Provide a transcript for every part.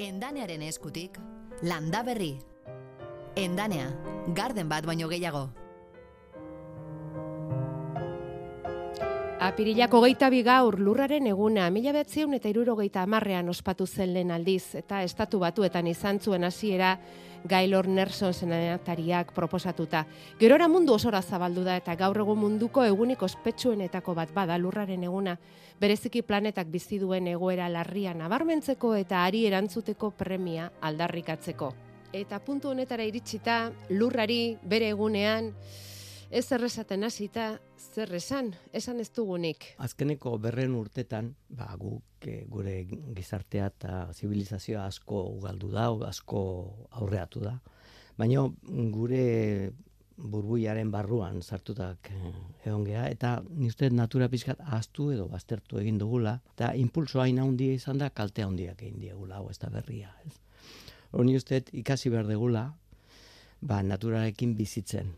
Endanearen eskutik, landa berri. Endanea, garden bat baino gehiago. Apirilako geita gaur lurraren eguna, mila betzion eta irurogeita amarrean ospatu zen lehen aldiz, eta estatu batuetan izan zuen hasiera Gailor Nerson senatariak proposatuta. Gerora mundu osora zabaldu da eta gaur egun munduko egunik ospetsuenetako bat bada lurraren eguna, bereziki planetak bizi duen egoera larria nabarmentzeko eta ari erantzuteko premia aldarrikatzeko. Eta puntu honetara iritsita, lurrari bere egunean, Ez errezaten hasita zer esan, esan ez dugunik. Azkeneko berren urtetan, ba, guk e, gure gizartea eta zibilizazioa asko ugaldu da, asko aurreatu da. Baina gure burbuiaren barruan sartutak eh, egon geha, eta ni uste natura pizkat ahaztu edo baztertu egin dugula, eta impulso hain handia izan da, kaltea handiak egin diegula, hau ez da berria. Ez. Uste ikasi behar degula, ba, naturarekin bizitzen,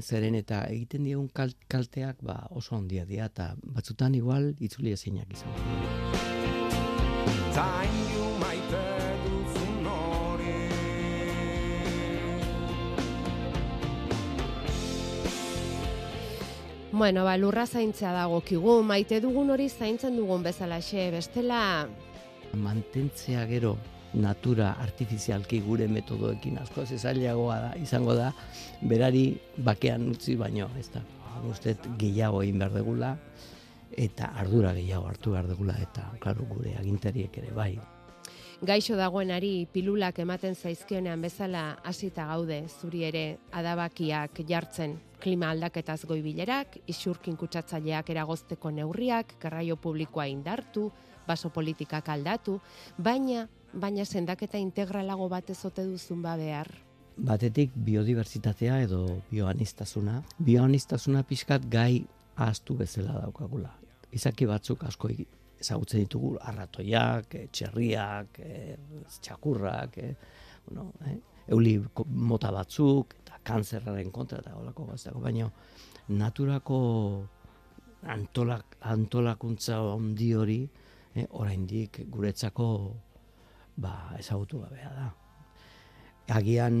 zeren eta egiten diegun kalteak ba, oso handia dira eta batzutan igual itzuli ezinak izan. Bueno, ba, lurra zaintzea dago kigu, maite dugun hori zaintzen dugun bezalaxe, bestela... Mantentzea gero, natura artifizialki gure metodoekin asko ez zailagoa da izango da berari bakean utzi baino ez da uste gehiago egin behar degula eta ardura gehiago hartu behar degula eta claro gure agintariek ere bai. Gaixo dagoenari pilulak ematen zaizkionean bezala hasita gaude zuri ere adabakiak jartzen. Klima aldaketaz goibilerak, isurkin kutsatzaileak eragozteko neurriak, garraio publikoa indartu, baso politikak aldatu, baina baina sendaketa integralago bat ezote duzun ba behar. Batetik biodibertsitatea edo bioanistasuna. Bioanistasuna pixkat gai ahaztu bezala daukagula. Izaki batzuk asko ezagutzen ditugu arratoiak, eh, txerriak, eh, txakurrak, eh, bueno, euli mota batzuk, eta kanzerraren kontra eta olako gaztako, baina naturako antolak, antolakuntza ondi hori, oraindik guretzako ba, ezagutu gabea da. Agian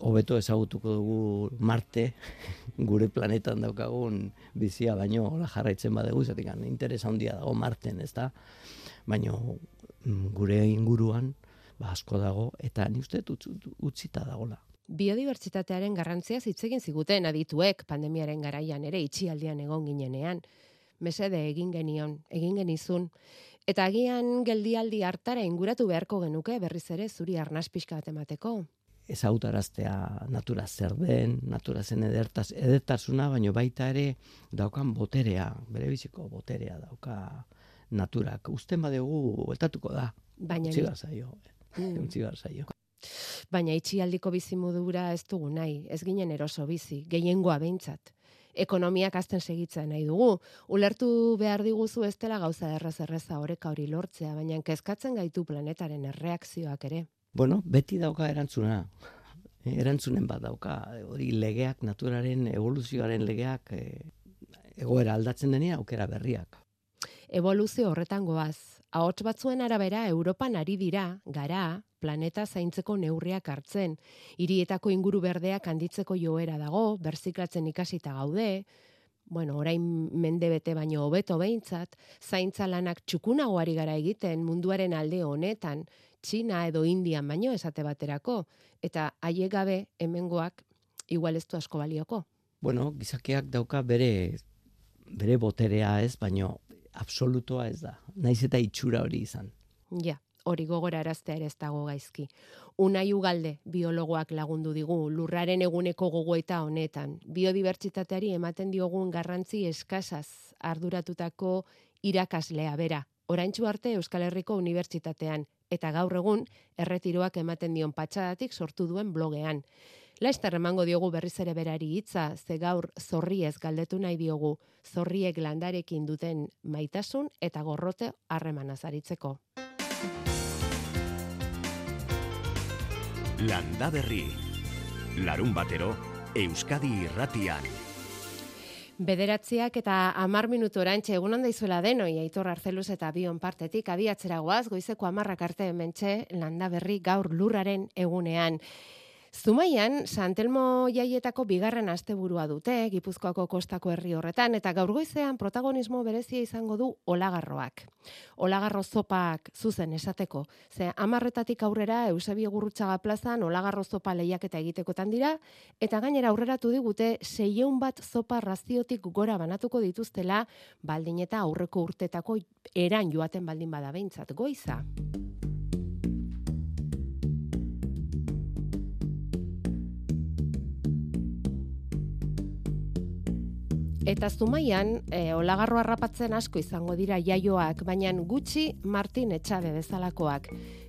hobeto ezagutuko dugu Marte, gure planetan daukagun bizia, baino hola jarraitzen badegu, zatik interesa handia dago Marten, ez da? Baino mm, gure inguruan, ba, asko dago, eta ni uste utzita dagola. Biodibertsitatearen garrantzia hitz egin ziguten adituek pandemiaren garaian ere itxialdian egon ginenean. Mesede egin genion, egin genizun, Eta agian geldialdi hartara inguratu beharko genuke berriz ere zuri arnaz pixka bat emateko. Ez autaraztea natura zer den, natura zen edertaz, edertasuna, baino baita ere daukan boterea, bere biziko boterea dauka naturak. Usten badegu, eltatuko da. Baina utzi zaio. Mm. Utzi zaio. Baina itxialdiko bizimodura ez dugu nahi, ez ginen eroso bizi, gehiengoa behintzat ekonomiak azten segitzen nahi dugu. Ulertu behar diguzu ez dela gauza erraz erreza horeka hori lortzea, baina kezkatzen gaitu planetaren erreakzioak ere. Bueno, beti dauka erantzuna. Erantzunen bat dauka, hori legeak, naturaren evoluzioaren legeak e, egoera aldatzen denia aukera berriak. Evoluzio horretan goaz, ahots batzuen arabera Europan ari dira, gara, planeta zaintzeko neurriak hartzen. Hirietako inguru berdeak handitzeko joera dago, berziklatzen ikasita gaude, bueno, orain mende bete baino hobeto behintzat, zaintza lanak txukunagoari gara egiten munduaren alde honetan, Txina edo Indian baino esate baterako, eta haiek gabe hemengoak igual ez asko balioko. Bueno, gizakeak dauka bere bere boterea ez, baino absolutoa ez da. Naiz eta itxura hori izan. Ja, hori gogora ere ez dago gaizki. Unai ugalde biologoak lagundu digu lurraren eguneko gogoeta honetan. Biodibertsitateari ematen diogun garrantzi eskasaz arduratutako irakaslea bera. Oraintzu arte Euskal Herriko Unibertsitatean eta gaur egun erretiroak ematen dion patxadatik sortu duen blogean. Laizter emango diogu berriz ere berari hitza, ze gaur zorriez galdetu nahi diogu, zorriek landarekin duten maitasun eta gorrote harremana zaritzeko. Landa Berri. Larun batero, Euskadi irratian. Bederatziak eta amar minutu orantxe egun handa izuela denoi, aitor arzeluz eta bion partetik, abiatzera guaz, goizeko amarrak arte mentxe, landa berri gaur lurraren egunean. Zumaian, Santelmo jaietako bigarren asteburua dute, Gipuzkoako kostako herri horretan, eta gaur goizean protagonismo berezia izango du olagarroak. Olagarro zopak zuzen esateko. Ze amarretatik aurrera Eusebio Gurrutxaga plazan olagarro zopa lehiaketa egitekotan dira, eta gainera aurreratu digute seieun bat zopa raziotik gora banatuko dituztela, baldin eta aurreko urtetako eran joaten baldin bada behintzat goiza. Eta zumaian, e, olagarro harrapatzen asko izango dira jaioak, baina gutxi Martin Etxabe bezalakoak.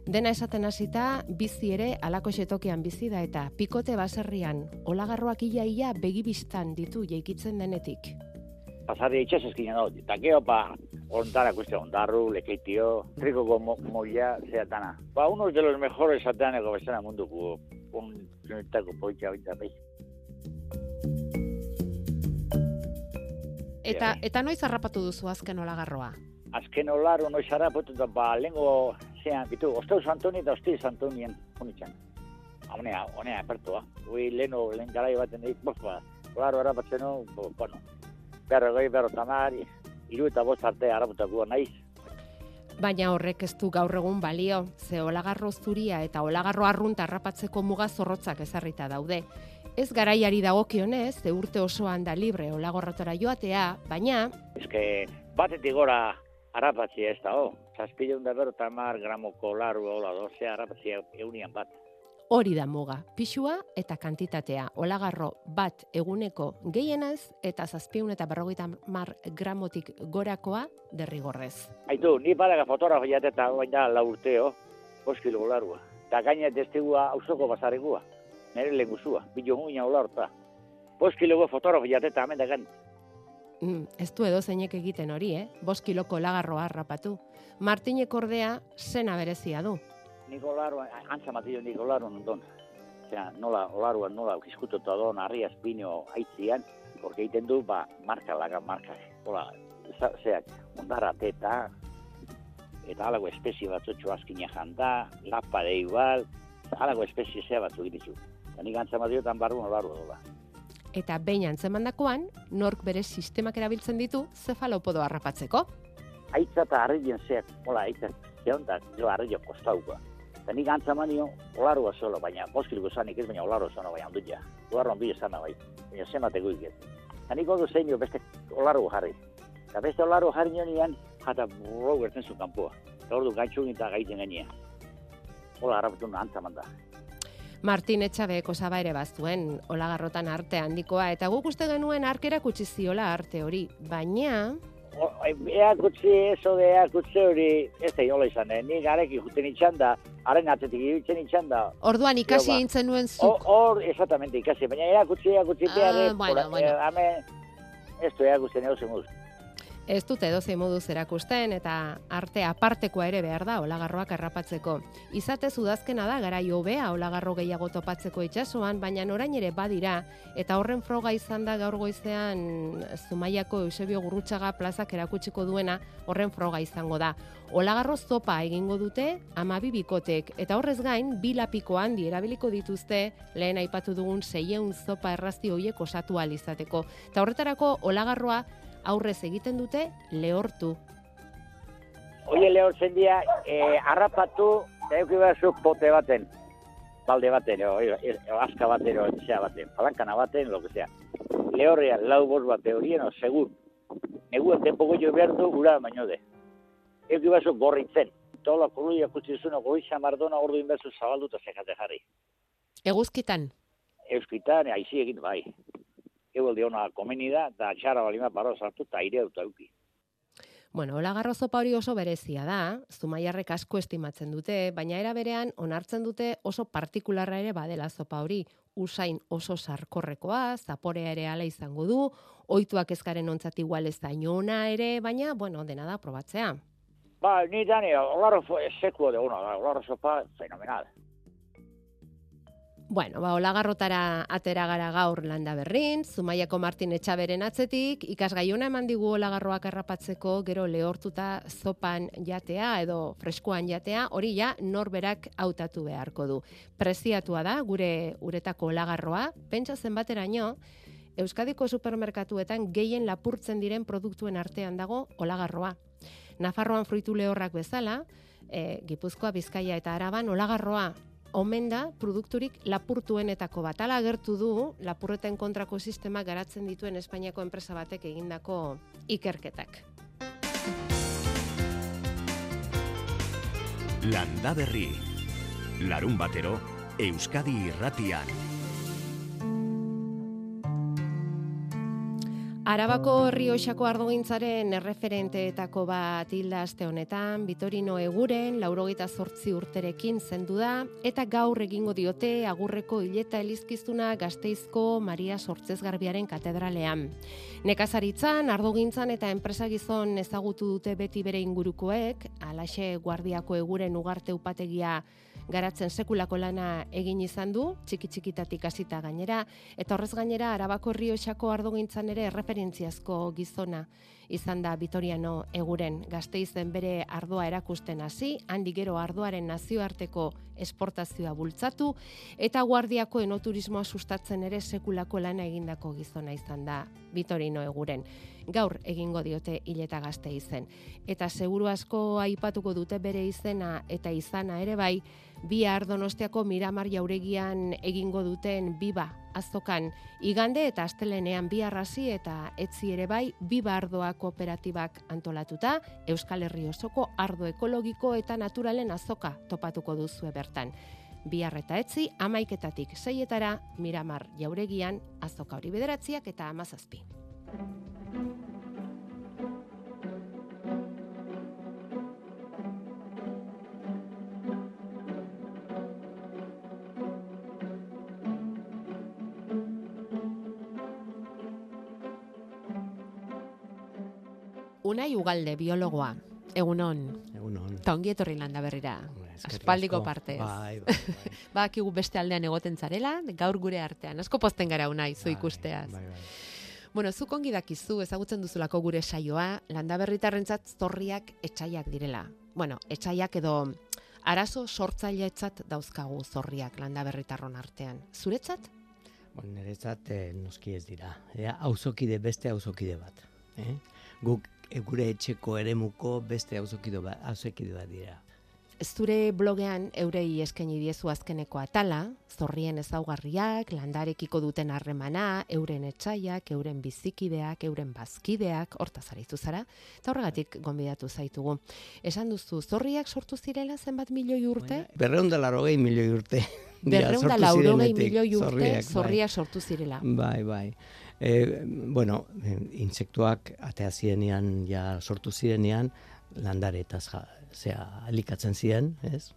Dena esaten hasita bizi ere alako xetokian bizi da eta pikote baserrian olagarroak ia ia begibistan ditu jaikitzen denetik. Pasarri itxas eskina da, eta geho pa ontara kuste ondarru, lekeitio, triko mo, moia, zeatana. Ba, uno de los mejores ateaneko bezana munduko, un zenetako poikia bintzat Eta eta noiz harrapatu duzu azken olagarroa? Azken olaro noiz harrapatu da ba lengo zean bitu Osteu Santoni eta Osti Santonien unitzen. Honea, honea apertua. Ui leno len garai baten dit, bof ba. Olaro harrapatzen no, bueno. Berro goi berro tamari. Iru eta bost arte harraputako naiz. Baina horrek ez du gaur egun balio, ze olagarro zuria eta olagarro arrunta harrapatzeko muga zorrotzak ezarrita daude. Ez garaiari dagokionez, ze urte osoan da libre olagorratora joatea, baina... Que batetik gora harrapatzi ez da, oh. Zazpideun da berro tamar gramoko laru hola dozea harrapatzi eunian bat. Hori da muga, pixua eta kantitatea. Olagarro bat eguneko gehienez eta zazpiun eta berrogeita mar gramotik gorakoa derrigorrez. Aitu, ni badaga fotografo jateta baina la urteo, boskilo larua. Eta gaina testigua ausoko bazaregua nire lehenguzua, bilo muina hola horta. Bost kiloko fotografo jateta hemen dagan. Mm, ez du edo zeinek egiten hori, eh? Bost kiloko lagarroa harrapatu. Martinek ordea zena berezia du. Niko laro, antza matio niko laro nondon. nola, olaruan nola, kiskutotu don, arri azpino haitzian, porque egiten du, ba, marka laga, marka. Hola, zeak, ondara teta, eta alago espezie batzutxo azkina janda, lapa de igual, alago espezie zea batzu gitizu. Eta nik antzema diotan barru barru dola. Eta behin antzemadakoan, nork bere sistemak erabiltzen ditu zefalopodo harrapatzeko. Aitza eta harrien zeak, hola, aitza, zeon da, jo harrio kostauko. Eta nik antzema dio, olarua zolo, baina boskiliko zanik ez, baina olarua zolo, baina ondut ja. Olarua ondu esana bai, baina zemateko iket. Eta nik ondo zein beste olarua jarri. Eta beste olarua jarri nionian, jata burro gertzen zu kanpoa. Eta ordu gaitxugin eta gaiten gainean. Hola, harrapatu antzaman da. Martin Etxabeko zaba ere baztuen olagarrotan arte handikoa, eta guk uste genuen arkera kutsi ziola arte hori, baina... Ea kutsi, eso de ea kutsi hori, ez da inola izan, eh? ni gareki juten itxan da, haren atzetik iruditzen itxan da. Orduan ikasi ba. intzen nuen zuk. Hor, exactamente, ikasi, baina ea kutsi, ea kutsi, ah, bueno, bueno. Eh, ame, ez du ea kutsi, nero Ez dute dozi moduz erakusten eta arte apartekoa ere behar da olagarroak harrapatzeko. Izate udazkena da gara hobea olagarro gehiago topatzeko itsasoan, baina orain ere badira eta horren froga izan da gaur goizean Zumaiako Eusebio Gurrutxaga plazak erakutsiko duena horren froga izango da. Olagarro zopa egingo dute amabi bikotek eta horrez gain bilapiko handi erabiliko dituzte lehen aipatu dugun seieun zopa errazti hoiek osatu alizateko. Eta horretarako olagarroa aurrez egiten dute lehortu. Oie lehortzen dira, e, arrapatu, eta euki behar pote baten, balde baten, o, o, aska baten, o, zea baten, palankana baten, lo que sea. Lehorria, lau bost bate horien, o, segun. Neguen tempo goio behar du, gura baino de. Euki behar zu gorritzen. Tola koluia kutsi zuen, goizia mardona ordu inbertsu zabalduta zekate jarri. Eguzkitan? Eguzkitan, aizi egin bai ebolde ona komeni da, eta txara balima barro sartu, eta aire dut auki. Bueno, hola garrozopa hori oso berezia da, zumaiarrek asko estimatzen dute, baina era berean onartzen dute oso partikularra ere badela zopa hori, usain oso sarkorrekoa, zaporea ere ala izango du, oituak ezkaren ontzat igual ez da inona ere, baina, bueno, dena da probatzea. Ba, ni dani, olarro sekuo de uno, olarro sopa fenomenal. Bueno, ba, olagarrotara atera gara gaur landa berrin, Zumaiako Martin Etxaberen atzetik, ikasgaiuna eman digu olagarroak errapatzeko gero lehortuta zopan jatea edo freskoan jatea, hori ja norberak hautatu beharko du. Preziatua da, gure uretako olagarroa, pentsa zenbateraino, Euskadiko supermerkatuetan gehien lapurtzen diren produktuen artean dago olagarroa. Nafarroan fruitu lehorrak bezala, e, Gipuzkoa, Bizkaia eta Araban olagarroa omen da produkturik lapurtuenetako bat. Ala agertu du lapurreten kontrako sistema garatzen dituen Espainiako enpresa batek egindako ikerketak. Landa Berri. Larun batero, Euskadi irratian. Arabako Rioxako ardogintzaren erreferenteetako bat hilda aste honetan, Vitorino Eguren, laurogeita zortzi urterekin zendu da, eta gaur egingo diote agurreko hileta elizkiztuna gazteizko Maria Sortzez Garbiaren katedralean. Nekazaritzan, ardogintzan eta enpresagizon ezagutu dute beti bere ingurukoek, alaxe guardiako eguren ugarte upategia garatzen sekulako lana egin izan du, txiki txikitatik hasita gainera, eta horrez gainera Arabako Rioxako ardogintzan ere referentziazko gizona izan da Vitoriano eguren gazteizen bere ardoa erakusten hasi, handi gero ardoaren nazioarteko esportazioa bultzatu, eta guardiako enoturismoa sustatzen ere sekulako lana egindako gizona izan da Vitorino eguren. Gaur egingo diote hileta gazte izen. Eta seguru asko aipatuko dute bere izena eta izana ere bai, bihar donostiako miramar jauregian egingo duten biba azokan igande eta astelenean bi arrasi eta etzi ere bai biba ardoa kooperatibak antolatuta Euskal Herri osoko ardo ekologiko eta naturalen azoka topatuko duzu bertan. Bihar eta etzi amaiketatik seietara miramar jauregian azoka hori bederatziak eta amazazpi. Unai Ugalde, biologoa. Egunon. Egunon. Ta ongi etorri landa berrira. Aspaldiko parte. Bai, bai, bai. ba, beste aldean egoten zarela, gaur gure artean. Asko posten gara unai, zu bai, ikusteaz. Bai, bai. Bueno, zu kongi dakizu, ezagutzen duzulako gure saioa, landa berritarrentzat zorriak etxaiak direla. Bueno, etxaiak edo arazo sortzaileetzat dauzkagu zorriak landa berritarron artean. Zuretzat? Bueno, niretzat eh, noski ez dira. Ea, auzokide beste auzokide bat. Eh? Guk gure etxeko eremuko beste auzokide bat, auzokide bat dira. Zure blogean eurei eskaini diezu azkeneko atala, zorrien ezaugarriak, landarekiko duten harremana, euren etxaiak, euren bizikideak, euren bazkideak, hortaz aritu zara, eta horregatik gonbidatu zaitugu. Esan duzu, zorriak sortu zirela zenbat milioi urte? Bueno, berreunda larogei milioi urte. Berreunda larogei milioi urte bai. zorriak sortu zirela. Bai, bai. E, bueno, e, insektuak atea zirenean, ja sortu zirenean, landare eta zea, alikatzen ziren, ez?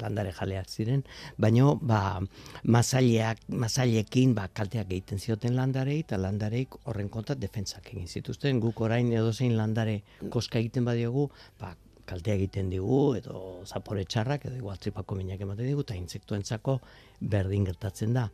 landare jaleak ziren, baino ba, mazaileak, mazailekin ba, kalteak egiten zioten landarei, eta landareik horren kontat defentsak egin zituzten, guk orain edozein landare koska egiten badiogu, ba, kaltea egiten digu, edo zapore txarrak, edo igual tripako minak ematen digu, eta insektuentzako berdin gertatzen da.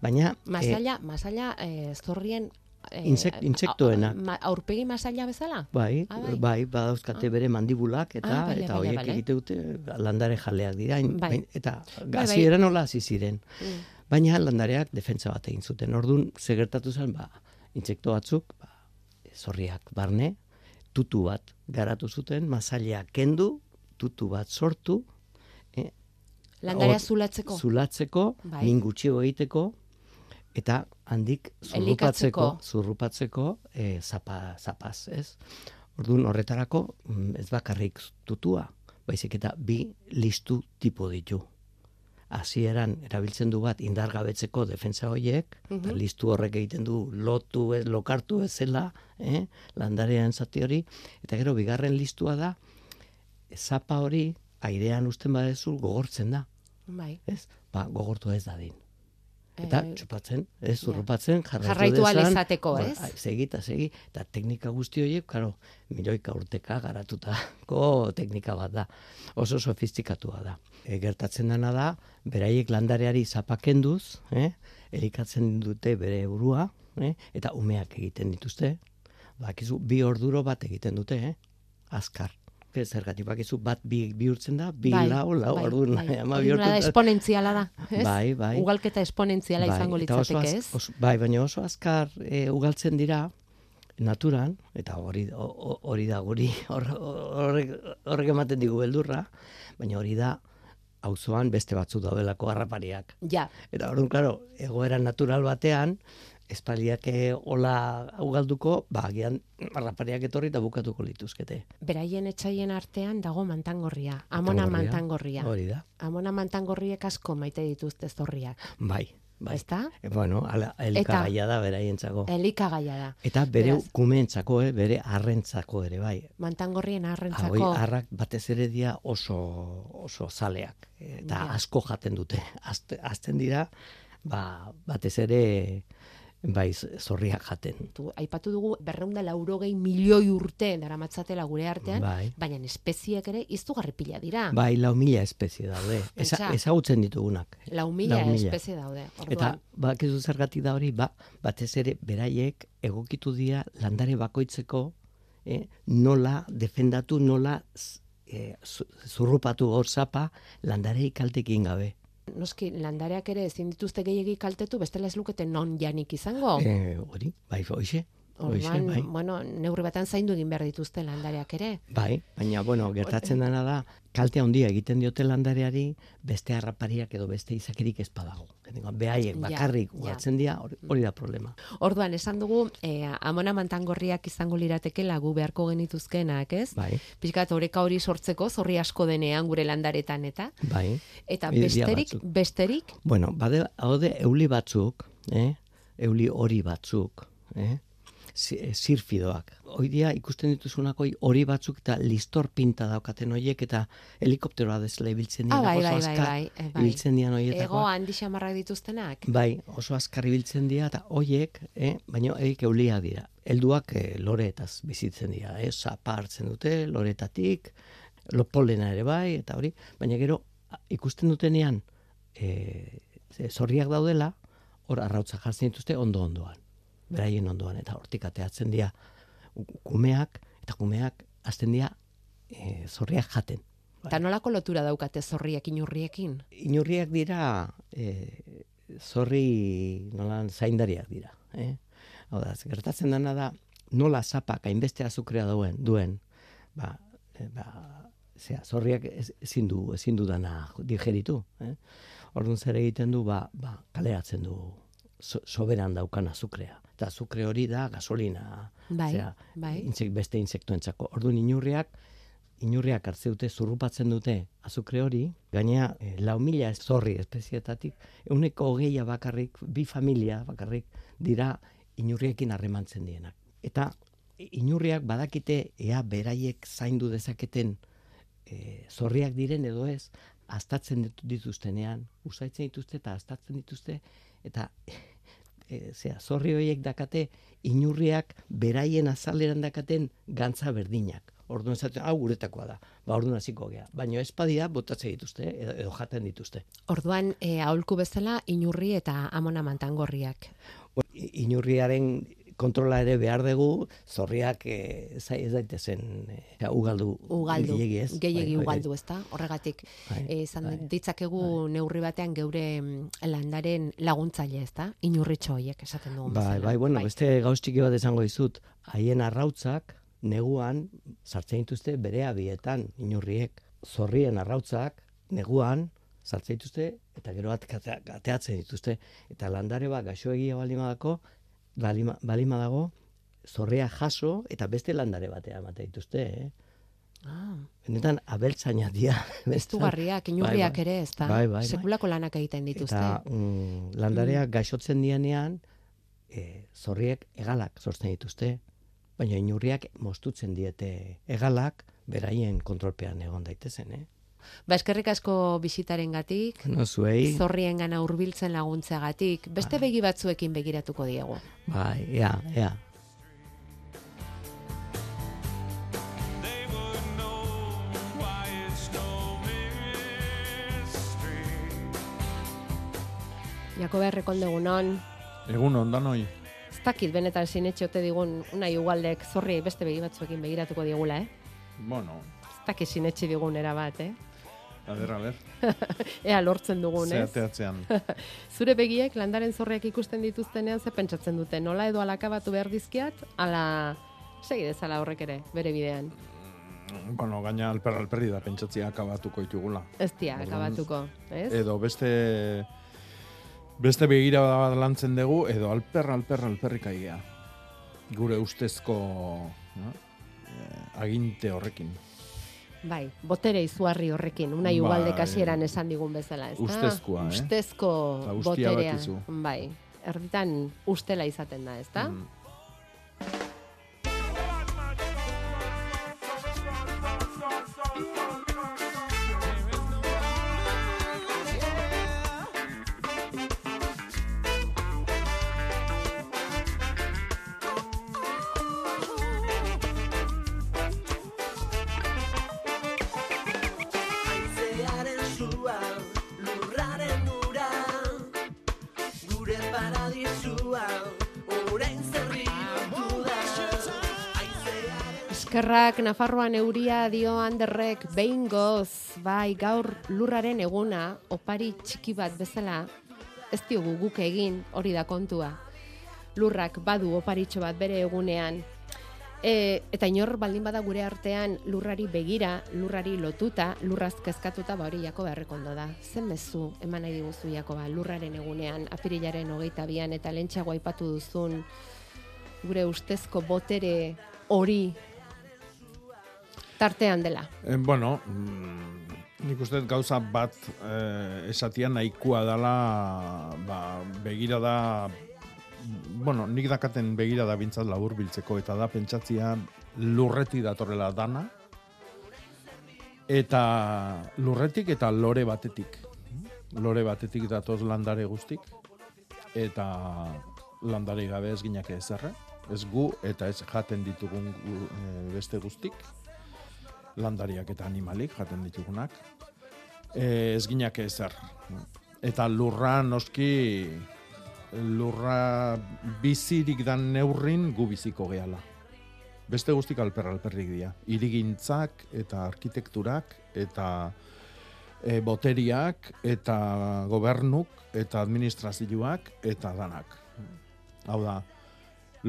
Baina... Masaila, e, masaila e, zorrien... E, insektoena. aurpegi masaila bezala? Bai, ah, bai, bai, badauzkate ah. bere mandibulak, eta ah, eta horiek egite dute landare jaleak dira, bai. eta gazi bai, nola hasi ziren. Mm. Baina landareak defentsa bat egin zuten. Orduan, segertatu zen, ba, insekto batzuk, ba, zorriak barne, tutu bat garatu zuten, masaila kendu, tutu bat sortu, Landarea zulatzeko. Zulatzeko, bai. min gutxio egiteko, eta handik zurrupatzeko, zurrupatzeko e, zapa, zapaz, ez? Orduan horretarako mm, ez bakarrik tutua, baizik eta bi listu tipo ditu. Hasieran erabiltzen du bat indargabetzeko defensa horiek, mm listu horrek egiten du lotu, ez, lokartu ezela, eh? landarean zati hori, eta gero bigarren listua da, zapa hori airean usten badezu gogortzen da. Bai. Ez? Ba, gogortu ez da din Eta Eh, txupatzen, ez, zurrupatzen, jarraitu, Jarraitu dezan. izateko, Ba, ez? ai, Segi eta segi, eta teknika guzti horiek, karo, milioika urteka garatutako teknika bat da. Oso sofistikatua da. E, gertatzen dena da, beraiek landareari zapakenduz, eh? elikatzen dute bere burua, eh? eta umeak egiten dituzte. Bakizu, bi orduro bat egiten dute, eh? azkar. Ez zergatik bakizu bat bi bihurtzen da, bi lau, lau, bai, ordu bai. ama bihurtzen da, esponentziala da, ez? Bai, bai. Ugalketa esponentziala izango eta oso litzateke, ez? oso- bai, baina oso azkar e, ugaltzen dira naturan, eta hori, hori da guri hor- horrek, horrek ematen digu beldurra, baina hori da auzoan beste batzu daudelako harrapariak. Ja, Eta orduan, claro, egoera natural batean, espaliak eh, hola ugalduko, ba, agian harrapariak etorri eta bukatuko lituzkete. beraien etxaien artean dago mantangorria, amona Mantangorria. Hori da, Amona mantangorriek asko maite dituzte zorriak, bai, bai. ezta? E, bueno, ala, elikagaia da beraientzako. Elikagaia da. Eta bere Beraz- kumeentzako, eh, bere arrentzako ere, bai. Mantangorrien Hoi, arrentzako harrak batez ere dira oso, oso zaleak. Eta asko jaten dute. Azte, azten dira, ba, batez ere, bai, zorriak jaten. tu, aipatu dugu berreunda laurogei milioi urte daramatzatela gure artean, Bai. baina espeziek ere izugarri pila dira. Bai, lau mila espezie daude. Eza, ezagutzen ditugunak. Lau mila Lau mila. espezie daude. Orduan, Eta bakizu zergatik da hori, ba, batez ere beraiek egokitu dira landare bakoitzeko eh, nola defendatu, nola eh, zu- zurrupatu hor zapa kaltekin gabe. Noski landareak ere ezin dituzte gehiegi kaltetu, bestela ez lukete non janik izango. Eh, hori, bai, hoxe. Orduan, bai. bueno, neurri batean zaindu egin behar dituzte landareak ere. Bai, baina, bueno, gertatzen dena da, kalte handia egiten diote landareari, beste harrapariak edo beste izakirik ez badago. Behaiek Ja, bakarrik ja. ugaltzen dira, hori, da problema. Orduan, esan dugu, eh, amona mantangorriak izango lirateke lagu beharko genituzkenak, ez? Bai, Pixkat oreka hori sortzeko, zorri asko denean gure landaretan eta. bai. Eta besterik, besterik, Bueno, bade, haude euli batzuk, eh? euli hori batzuk, eh? Eh, zirfidoak. Hoi dia ikusten dituzunak hoi hori batzuk eta listor pinta daukaten hoiek eta helikopteroa dezela ibiltzen dira. ah, bai, bai, bai, bai, eh, bai. Ibiltzen dian ego handi xamarrak dituztenak. Bai, oso azkar ibiltzen dira eta hoiek, eh, baina eik eulia dira. Helduak eh, loreetaz bizitzen dira, eh, sapa hartzen dute, loretatik, lopolena ere bai, eta hori, baina gero ikusten dutenean eh, zorriak daudela, hor arrautza jartzen dituzte ondo ondoan, beraien ondoan, eta hortik ateatzen dira kumeak, eta kumeak azten dira eh, zorriak jaten. Eta nolako lotura daukate zorriak inurriekin? Inurriak dira e, zorri nolan zaindariak dira. Eh? Hau da, gertatzen dena da nola zapak hainbeste azukrea duen, duen ba, e, ba, zera, zorriak ez- ezin du, ezin du dana digeritu. Eh? Orduan zer egiten du, ba, ba, kaleatzen du so, soberan daukan azukrea. Eta azukre hori da gasolina, Bai, zera, bai. insek, beste insektuentzako. Orduan inurriak inurriak hartze dute, zurrupatzen dute azukre hori, gainea e, lau mila zorri espezietatik, euneko hogeia bakarrik, bi familia bakarrik dira inurriekin harremantzen dienak. Eta inurriak badakite ea beraiek zaindu dezaketen e, zorriak diren edo ez, astatzen ditu- dituztenean, usaitzen dituzte eta astatzen dituzte, eta e, zera, zorri horiek dakate inurriak beraien azaleran dakaten gantza berdinak. Orduan esaten, hau guretakoa da. Ba, orduan hasiko gea. Baina espadira botatzen dituzte, edo, edo jaten dituzte. Orduan, e, aholku bezala, inurri eta amona mantangorriak. Inurriaren kontrola ere behar dugu, zorriak e, zai ez daitezen e, ugaldu. Ugaldu, gehiegi ez. gehiegi Bai, bai, ugaldu, ezta? Horregatik, Bai, eh, izan bai, ditzakegu neurri batean geure mm, landaren laguntzaile, ezta? Inurritxo horiek esaten dugun Bai, bai, bueno, beste gauz txiki bat esango dizut, haien arrautzak neguan sartzen dituzte bere abietan inurriek. Zorrien arrautzak neguan sartzen dituzte eta gero at- kate- ateatzen dituzte eta landare bat gaixoegia balimadako balima, balima dago zorrea jaso eta beste landare batea ematen dituzte, eh? Ah, Benetan abeltzaina dira. Estugarriak, inurriak bai. ere, ezta? Bai, bai, bai. Sekulako lanak egiten dituzte. Eta mm, landareak gaixotzen dianean, e, zorriek egalak sortzen dituzte, baina inurriak mostutzen diete egalak beraien kontrolpean egon daitezen, eh? Ba, eskerrik asko bisitaren gatik, No, zuei, zorrien gana urbiltzen laguntzeagatik, beste begi batzuekin begiratuko diegu. bai, ea, ea. Jakoba errekondegunon, Egun ondan hoi. ez dakit benetan sinetxote digun unai ugaldek zorri beste begi batzuekin begiratuko diegula, eh? Bueno, Ez dakit sinetxi digun era bat, eh? A ber, a ber. Ea lortzen dugun, ez? Zeateatzean. Zure begiek landaren zorriak ikusten dituztenean ze pentsatzen dute, nola edo alakabatu behar dizkiat, ala segi dezala horrek ere, bere bidean. bueno, gaina alper alperri da pentsatzia akabatuko ditugula. Ez dia, Orduan, akabatuko, ez? Edo beste beste begira bat lantzen dugu, edo alper, alper, alperrik aigea. Gure ustezko no? eh, aginte horrekin. Bai, botere izugarri horrekin, unai Bai. ugaldek hasieran esan digun bezala, ez Ustezkoa, eh? Ustezko boterea. Bai, erditan ustela izaten da, ezta? Mm. Eskerrak Nafarroan euria dio handerrek behin goz, bai gaur lurraren eguna, opari txiki bat bezala, ez diogu guk egin, hori da kontua. Lurrak badu oparitxo bat bere egunean, E, eta inor baldin bada gure artean lurrari begira, lurrari lotuta, lurraz kezkatuta, ba hori jako beharrekondo da. Zen mezu eman nahi diguzu Jakoba, lurraren egunean, apirilaren hogeita bian, eta lentsago aipatu duzun gure ustezko botere hori tartean dela. Eh, bueno, mm, nik uste gauza bat eh, esatia nahikoa dela ba, begira da bueno, nik dakaten begira da bintzat labur biltzeko eta da pentsatzia lurreti datorrela dana eta lurretik eta lore batetik lore batetik datoz landare guztik eta landare gabe ez ginak ezerre ez gu eta ez jaten ditugun gu, eh, beste guztik landariak eta animalik jaten ditugunak. E, ez ginak ezer. Eta lurra noski lurra bizirik dan neurrin gu biziko gehala. Beste guztik alper alperrik dira. Irigintzak eta arkitekturak eta e, boteriak eta gobernuk eta administrazioak eta danak. Hau da,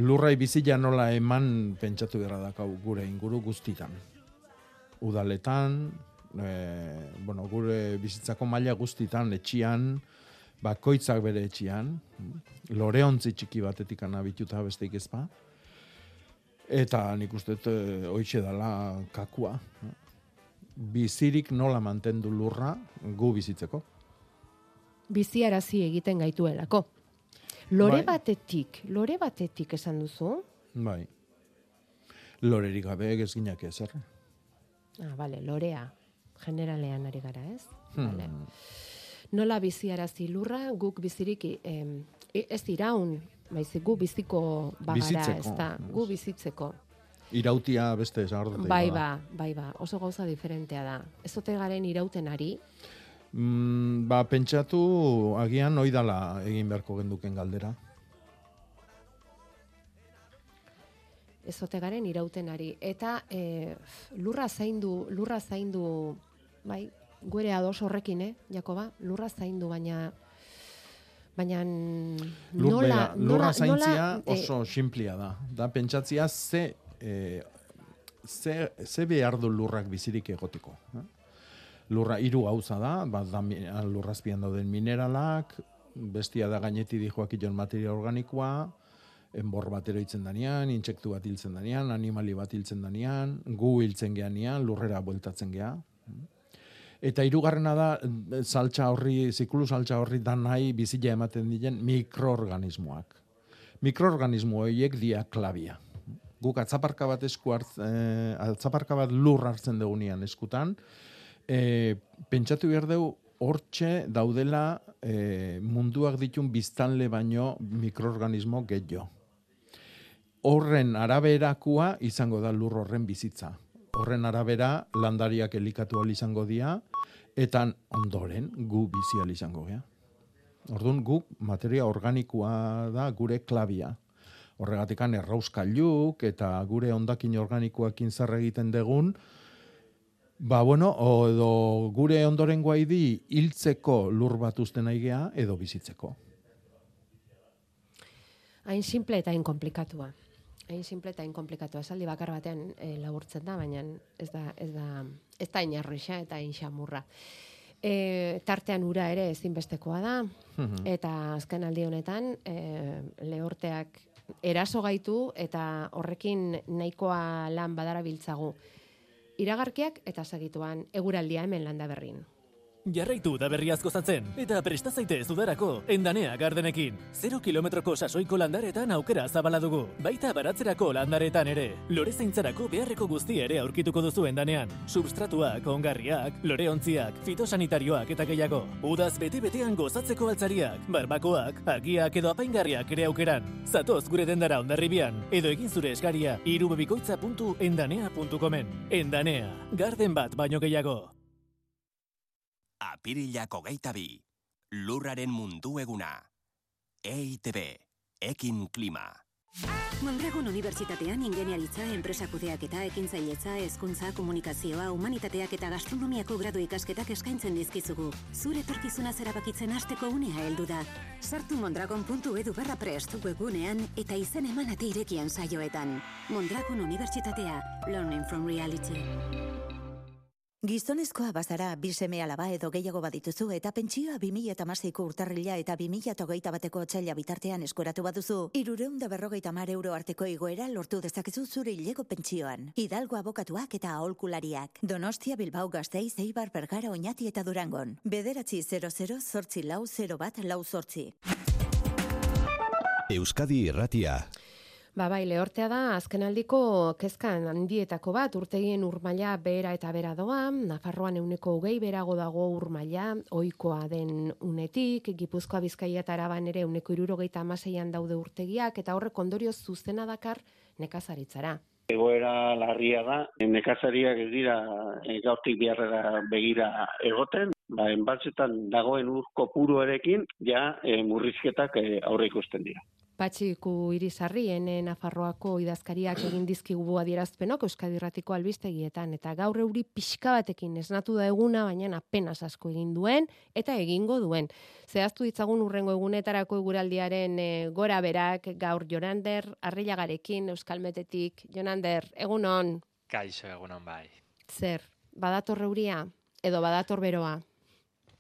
lurrai bizila nola eman pentsatu beharra dakau gure inguru guztitan udaletan, e, bueno, gure bizitzako maila guztitan, etxian, bakoitzak bere etxian, loreontzi txiki batetik anabituta besteik ezpa, eta nik uste dut e, hoitxe dala kakua. Bizirik nola mantendu lurra gu bizitzeko. Biziarazi egiten gaituelako. Lore Bai. batetik, lore batetik esan duzu? Bai. Lorerik gabe ez ginak ezer. Ah, bale, lorea. Generalean ari gara, ez? Hmm. Vale. Nola biziarazi lurra, guk bizirik em, ez iraun, baizik gu biziko bagara, Bizitzeko, ez da, gu bizitzeko. Irautia beste esagordete. Bai ba, bai ba, oso gauza diferentea da. Ez ote garen irauten ari, Mm, ba, pentsatu agian oidala egin beharko genduken galdera. Ez ote garen irauten ari. Eta e, lurra zaindu, lurra zaindu, bai, gure ados horrekin, eh, Jakoba? Lurra zaindu, baina baina nola, bera, lurra nola, zaintzia nola, eh, oso simplia da. Da pentsatzia ze, eh, ze, ze behar du lurrak bizirik egoteko. eh? Lurra hiru gauza da, bat da lurrazpian dauden mineralak, bestia da gaineti dijoak ion materia organikoa, enbor bat eroitzen danean, intsektu bat hiltzen danean, animali bat hiltzen danean, gu hiltzen geanean, lurrera bueltatzen gea. Eta hirugarrena da eh, saltza horri, zikulu saltza horri da nahi bizila ematen diren mikroorganismoak. Mikroorganismo horiek dia klabia. Guk atzaparka bat esku hartz, eh, atzaparka bat lur hartzen dugunean eskutan, E, pentsatu behar dugu, hortxe daudela e, munduak ditun biztanle baino mikroorganismo gehiago. Horren araberakua izango da lur horren bizitza. Horren arabera landariak elikatu ahal izango dira, eta ondoren gu bizi ahal izango gea. Orduan guk materia organikoa da gure klabia. Horregatikan errauskailuk eta gure ondakin organikoakin zer egiten degun, Ba, bueno, edo gure ondorengoa idi hiltzeko lur bat usten aigea edo bizitzeko. Hain simple eta hain komplikatua. Hain simple eta hain komplikatua. Esaldi bakar batean e, laburtzen da, baina ez da, ez da, ez da inarrixa eta hain xamurra. E, tartean ura ere ezinbestekoa da, eta azken aldi honetan e, lehorteak eraso gaitu eta horrekin nahikoa lan badara biltzagu. Iragarkiak eta segituan eguraldia hemen landa berrin. Jarraitu da berriazko zatzen, eta presta zaitez udarako, endanea gardenekin. 0 kilometroko sasoiko landaretan aukera zabala dugu, baita baratzerako landaretan ere. Lore zeintzarako beharreko guzti ere aurkituko duzu endanean. Substratuak, ongarriak, loreontziak, fitosanitarioak eta gehiago. Udaz bete-betean gozatzeko altzariak, barbakoak, agiak edo apaingarriak ere aukeran. Zatoz gure dendara ondarribian, edo egin zure eskaria irubebikoitza.endanea.comen. Endanea, garden bat baino gehiago. Apirilak hogeita bi. Lurraren mundu eguna. EITB. Ekin klima. Mondragon Unibertsitatean ingeniaritza, enpresa kudeaketa, ekintzailetza, hezkuntza, komunikazioa, humanitateak eta gastronomiako gradu ikasketak eskaintzen dizkizugu. Zure etorkizuna zerabakitzen hasteko unea heldu da. Sartu mondragon.edu barra prest webgunean eta izen eman ate irekian saioetan. Mondragon Unibertsitatea. Learning from reality. Gizonezkoa bazara, bi seme alaba edo gehiago badituzu eta pentsioa 2008ko urtarrila eta 2008 bateko otxaila bitartean eskoratu baduzu, irureunda berrogeita mar euro arteko igoera lortu dezakezu zure hileko pentsioan. Hidalgo abokatuak eta aholkulariak. Donostia Bilbao Gasteiz Eibar Bergara Oñati eta Durangon. Bederatzi 00 zortzi lau 0 bat lau zortzi. Euskadi Irratia. Ba, bai, lehortea da, azkenaldiko kezkan handietako bat, urtegien urmaila bera eta bera doa, Nafarroan euneko hogei berago dago urmaila, ohikoa den unetik, Gipuzkoa Bizkaia eta Araban ere euneko irurogeita amaseian daude urtegiak, eta horrek ondorioz zuzena dakar nekazaritzara. Egoera larria da, nekazariak ez dira eh, gaurtik biharrera begira egoten, ba, enbatzetan dagoen ur kopuruarekin, ja eh, murrizketak eh, aurre ikusten dira. Patxiku irizarri, ene Nafarroako idazkariak egin dizkigu adierazpenok Euskadi Irratiko albistegietan, eta gaur euri pixka batekin esnatu da eguna, baina apenas asko egin duen, eta egingo duen. Zehaztu ditzagun urrengo egunetarako eguraldiaren e, gora berak, gaur Jonander, Arrillagarekin, Euskalmetetik, Jonander, egunon, Kaixo egunon bai. zer, badator euria, edo badator beroa?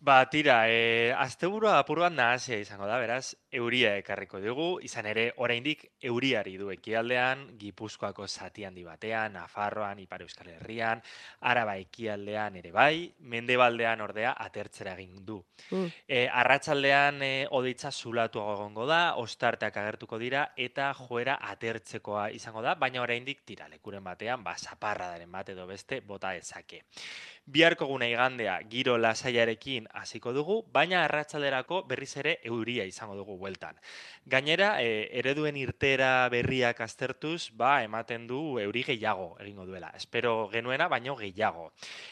Ba, tira, e, asteburua apur bat nahazia izango da, beraz, euria ekarriko dugu, izan ere, oraindik euriari du ekialdean, Gipuzkoako zati handi batean, Nafarroan, Ipar Euskal Herrian, Araba ekialdean ere bai, Mendebaldean ordea atertzera egin du. Mm. E, arratsaldean e, odeitza zulatu egongo da, ostarteak agertuko dira, eta joera atertzekoa izango da, baina oraindik tira lekuren batean, ba, zaparradaren bat edo beste bota ezake. Biharko guna igandea giro lasaiarekin hasiko dugu, baina arratsalderako berriz ere euria izango dugu bueltan. Gainera, e, ereduen irtera berriak aztertuz, ba, ematen du euri gehiago egingo duela. Espero genuena, baino gehiago.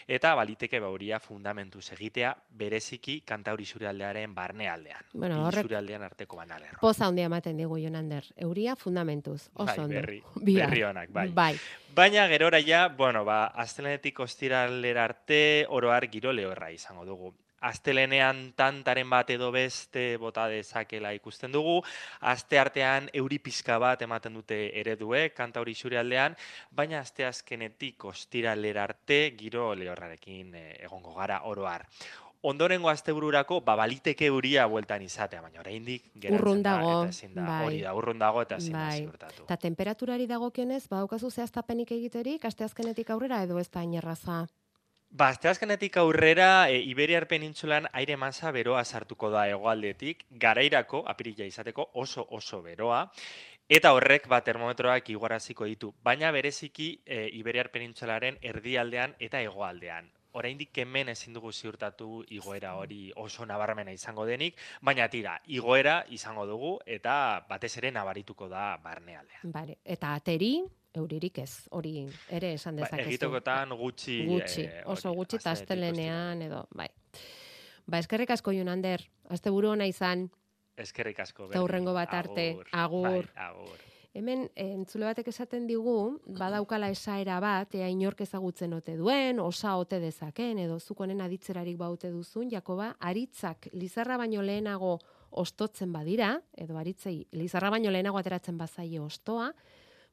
Eta baliteke ba euria fundamentuz egitea bereziki kantauri aldearen barnealdean. Bueno, horrek- zurialdean arteko banalerro. Poza handia ematen digu Jonander, euria fundamentuz, oso Bai, berri, berri onak, bai. Bai. Baina gerora ja, bueno, ba, astelenetik ostiralera arte oroar giro lehorra izango dugu. Astelenean tantaren bat edo beste bota dezakela ikusten dugu, aste artean euri pizka bat ematen dute eredue kanta hori aldean, baina aste azkenetik ostiralera arte giro lehorrarekin eh, egongo gara oroar. Ondorengo astebururako ba baliteke euria bueltan izatea, baina oraindik geratzen da eta ezin da bai. hori da urrun dago eta ezin da Bai. ziurtatu. Eta temperaturari dagokionez, badaukazu zehaztapenik egiterik, asteazkenetik aurrera edo ez da inerraza? Ba, asteazkenetik aurrera, e, Iberiar penintsulan aire masa beroa sartuko da hegoaldetik, garairako, apirila izateko, oso oso beroa, eta horrek ba, termometroak igoraziko ditu, baina bereziki e, Iberiar penintsularen erdialdean eta hegoaldean. oraindik hemen ezin dugu ziurtatu igoera hori oso nabarmena izango denik, baina tira, igoera izango dugu eta batez ere nabarituko da barnealdean. Bale, eta ateri, euririk ez, hori ere esan Ba, dezakezu. egitokotan gutxi, Gutxi, eh, oso gutxi eta astelenean edo, bai. Ba, eskerrik asko Junander, asteburu ona izan, Eskerrik asko. eta hurrengo bat arte, agur. Bai, agur. Hemen, eh, entzule batek esaten digu, badaukala esaera bat, ea inork ezagutzen ote duen, osa ote dezaken, edo zuk honen aditzerarik baute duzun, Jakoba, aritzak lizarra baino lehenago ostotzen badira, edo aritzei lizarra baino lehenago ateratzen bazaie ostoa,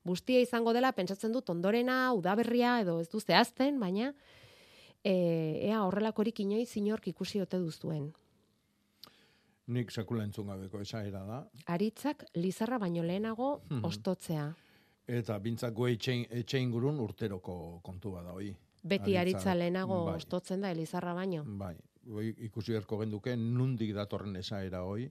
bustia izango dela, pentsatzen dut ondorena, udaberria, edo ez du zehazten, baina e, ea horrelakorik inoiz inork ikusi ote duzuen. Nik sekula entzun gabeko esaera da. Aritzak lizarra baino lehenago Mhm. ostotzea. Eta bintzak gu etxe, etxe ingurun urteroko kontu bada hoi. Beti Aritza- aritza lehenago bai. ostotzen da elizarra baino. Bai, ikusi beharko genduke nundik datorren esaera hoi.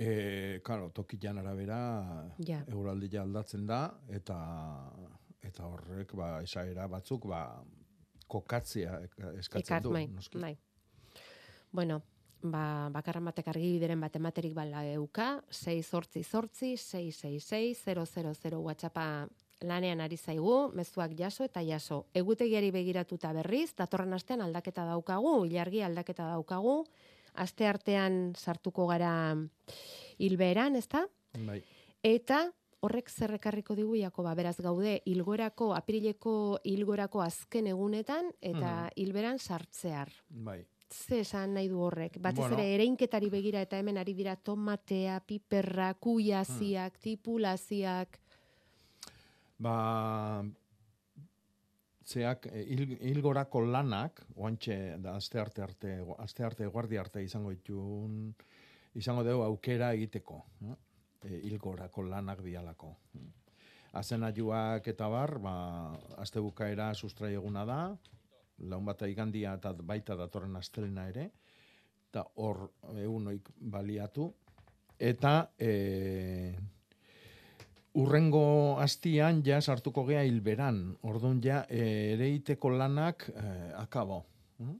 E, karo, tokian arabera Ja. euraldia aldatzen da eta eta horrek ba esaera batzuk ba kokatzea eskatzen Ekat, du. bai, noski. bai. Bueno, ba, bakarran batek argi bideren bat ematerik bala euka, 6 sortzi sortzi, 666 000 WhatsAppa lanean ari zaigu, mezuak jaso eta jaso. Egutegiari begiratuta berriz, datorren astean aldaketa daukagu, ilargi aldaketa daukagu, aste artean sartuko gara hilberan, ezta? Bai. Eta horrek zerrekarriko digu Jakoba, beraz gaude hilgorako, apirileko hilgorako azken egunetan eta Mhm. hilberan sartzear. Bai. Ze esan nahi du horrek? Batez Bueno. ere ereinketari begira eta hemen ari dira tomatea, piperra, kuiaziak, Hmm. tipulaziak. Ba, zeak, eh, hil, hilgorako lanak, oantxe, da, aste arte arte, aste arte, guardi arte izango ditun, izango dugu aukera egiteko, no? e, hilgorako lanak dialako. Azenaiuak eta bar, ba, aste bukaera sustrai eguna da, laun bat igandia eta baita datorren astelena ere, eta hor egunoik baliatu, eta e, urrengo astian ja sartuko gea hilberan, orduan ja e, ereiteko lanak e, akabo. Mm?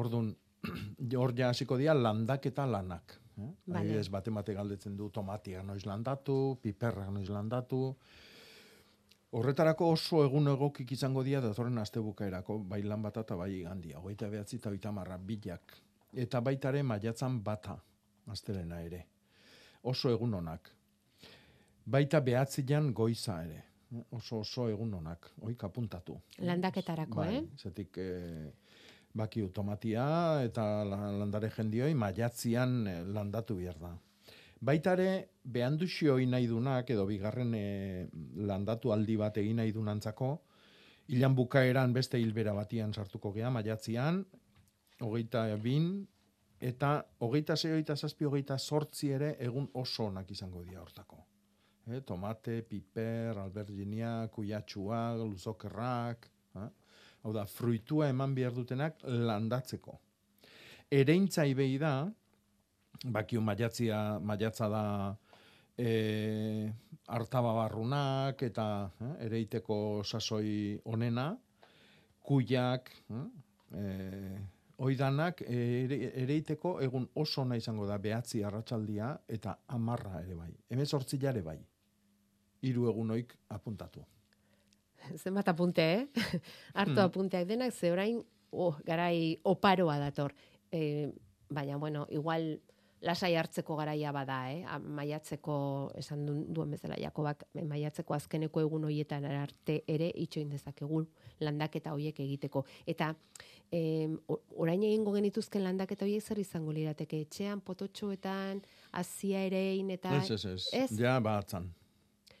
Orduan, hor ja hasiko dira landaketa lanak. Eh? Bale. Adibidez, bate mate galdetzen du tomatia noiz landatu, piperra noiz landatu. Horretarako oso egun egokik izango dira datorren astebukaerako, bai lan bata eta bai gandia, hogeita behatzi eta hogeita marra bilak. Eta baitare maiatzan bata, astelena ere. Oso egun onak. Baita behatzian goiza ere. Oso oso egun onak, oik apuntatu. Landaketarako, bai, eh? Zetik, eh, baki tomatia eta la- landare jendioi maiatzian eh, landatu behar da. Baitare, behanduxioi nahi dunak, edo bigarren eh, landatu aldi bat egin nahi dunantzako, hilan bukaeran beste hilbera batian sartuko gea, maiatzian, hogeita bin, eta hogeita zei, hogeita zazpi, hogeita sortzi ere egun oso onak izango dira hortako. Eh, tomate, piper, alberginia, kuyatxuak, luzokerrak, eh? hau da, fruitua eman behar dutenak landatzeko. Ereintza ibei da, bakiu maiatzia, maiatza da e, artababarrunak eta eh, ereiteko sasoi onena, kuiak, eh, oidanak ere, ereiteko egun oso ona izango da behatzi arratsaldia eta amarra ere bai. Hemezortzi ere bai. Hiru egunoik apuntatu. Zenbat apunte, eh? Hartu Hmm. apunteak denak, ze orain, oh, garai oparoa dator. E, baina, bueno, igual lasai hartzeko garaia bada, eh? Maiatzeko, esan duen, bezala, Jakobak, eh, maiatzeko azkeneko egun hoietan arte ere itxoin dezakegun landaketa hoiek egiteko. Eta o- orain egingo genituzken landaketa hoiek zer izango lirateke etxean, pototxoetan, azia erein eta... Ez, ez, ez. Ja, batzan.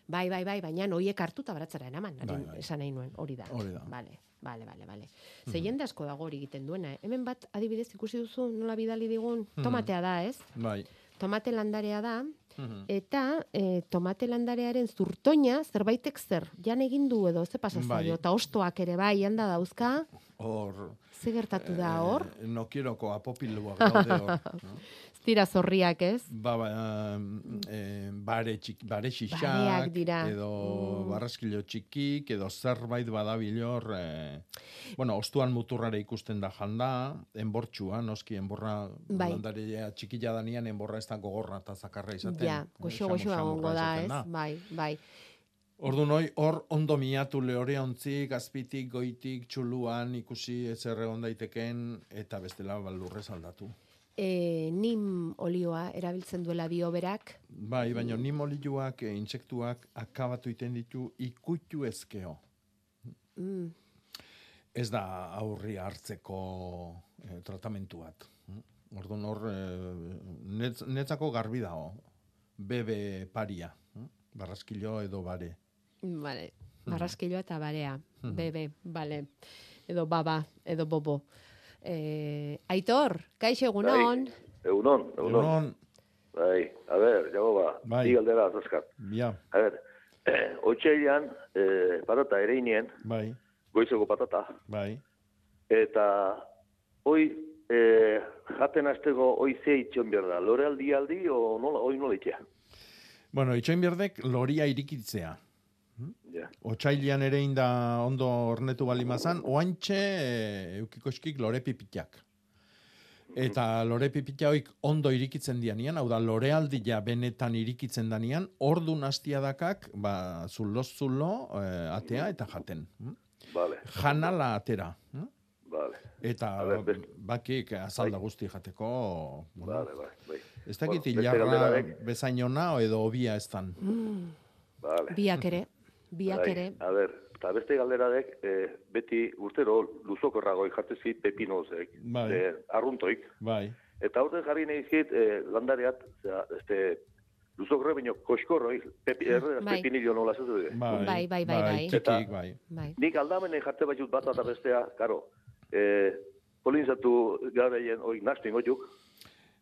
Bai, bai, bai, baina hoiek hartuta baratzara eraman, Bai, bai. esan nahi nuen, hori da. Hori da. Vale, vale, vale, vale. Ze jende asko dago hori egiten duena. eh? Hemen bat, adibidez, ikusi duzu nola bidali digun, Mhm. tomatea da, ez? Bai. Tomate landarea da, Mhm. eta e, tomate landarearen zurtoina, zerbaitek zer, jan egin du edo, ze pasa Bai. eta ostoak ere bai, handa dauzka, Hor... Ze gertatu da hor? Eh, nokieroko apopiluak daude hor. no? Ez dira zorriak, ez? Ba, ba, eh, bare, txik, bare xixak, dira. edo Mm. barraskilo txikik, edo zerbait badabil hor, eh, bueno, ostuan muturrare ikusten da janda, enbortxua, noski, enborra, Bai. landarea txikila danian, enborra ez da gogorra eta zakarra izaten. Ja, eh, goxo goxo egongo da, ez? Bai, bai. Ordu noi, hor ondo miatu lehore azpitik, goitik, txuluan, ikusi ezer egon daiteken, eta bestela ba, lurrez aldatu. E, nim olioa erabiltzen duela bioberak, Bai, baina ni molilluak, e, intsektuak, akabatu iten ditu ikutu ezkeo. mm, Ez da aurri hartzeko e, tratamentu bat. Orduan hor, e, netz, netzako garbi dago. Bebe paria. Barraskilo edo bare. Vale. Barraskiloa eta barea. Mhm. Bebe, vale. Edo baba, edo bobo. Eh, Aitor, kaixo egunon. Egunon, egunon. Egunon. Bai, a ber, jago ba, Bai. bi galdera azazkat. Ja, A ber, eh, otxailan, eh, patata ere inien, bai, goizeko patata, bai. eta hoi, eh, jaten aztego hoi ze itxon behar da, lore aldi aldi, o nola, hoi nola itxea? Bueno, itxoin berdek loria irikitzea. Ja. Otsailean ere inda ondo ornetu balimazan, oantxe e, eukikoskik lore pipitak. Eta lore pipita hoik ondo irikitzen dianian, hau da lore aldia benetan irikitzen danian, ordu nastia dakak, ba, zulo zulo, eh, atea eta jaten. hm? Vale, Janala atera. hm? vale. Eta bakik azalda guzti jateko. bueno, Vale, bai, bai. Ez dakit Bueno, hilarra galderarek- bezainona edo obia ez dan. Mm, Vale. biak ere, biak Bai, ere. A ber, eta beste galderadek, eh, beti urtero luzokorragoi jatezi pepinozek, Bai. eh, arruntoik, Bai. Eta horten jarri nahi zit, eh, landareat, zera, este, luzokorre baino koskorroi, pepi, erre, Bai. pepinillo nola ez dute. Bai, Bai, bai, bai, bai. txikik, bai. Bai. Nik aldamenen jarte batut bat eta bestea, karo, eh, polinzatu garaien hori nastin oiuk,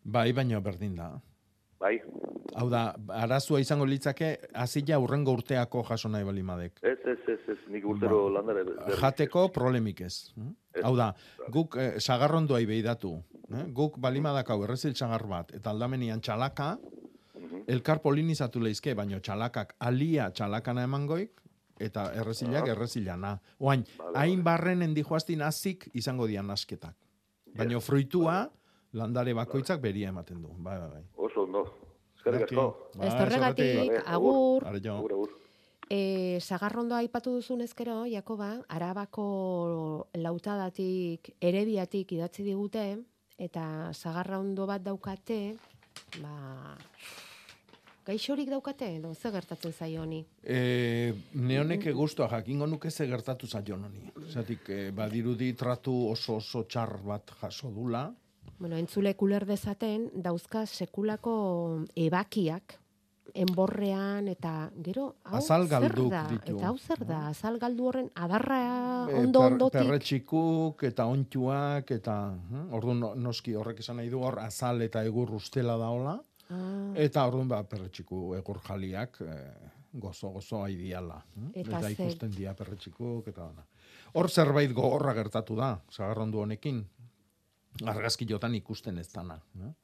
Bai, baina berdin da. Bai, Hau da, arazua izango litzake, azila urrengo urteako jaso nahi balimadek. ez, ez, ez, ez, nik urtero Ba. landare. Jateko problemik ez. hm? Hau da, guk eh, sagarrondoai behidatu. Eh? Guk balimadakau errezil sagar bat, eta aldamenian txalaka, elkar polinizatu leizke, baino txalakak alia txalakana emangoik, eta errezilak Ah. errezilana. Oain, Vale, hain barrenen dijoaztin azik izango dian asketak. Baino fruitua, landare bakoitzak beria ematen du. Bai, bai, bai. Oso ondo. Eskerrik asko. Zorretik. agur. Agur, agur. E, sagarrondo aipatu duzun ezkero, Jakoba, arabako lautadatik, erebiatik idatzi digute, eta sagarrondo bat daukate, ba, gaixorik daukate, edo ze gertatzen zaio honi? E, neonek guztua jakingo nuke ze gertatu zaion honi. Zatik, e, badirudi tratu oso oso txar bat jaso dula. Bueno, entzule kuler dezaten, dauzka sekulako ebakiak, enborrean, eta gero, hau Azal zer galduk da? ditu. Eta hau zer da, azal galdu horren adarra E, ondo per- ondotik. Perretxikuk eta ontxuak eta hm, orduan no- noski horrek esan nahi du hor azal eta egur ustela daola. Ah. Eta orduan ba, perretxiku egur jaliak e, gozo gozo aidiala. hm? Eta eta ikusten dira perretxikuk eta dana. Hor zerbait gogorra gertatu da, zagarrondu honekin. Argazkilotan ikusten ez dana. No?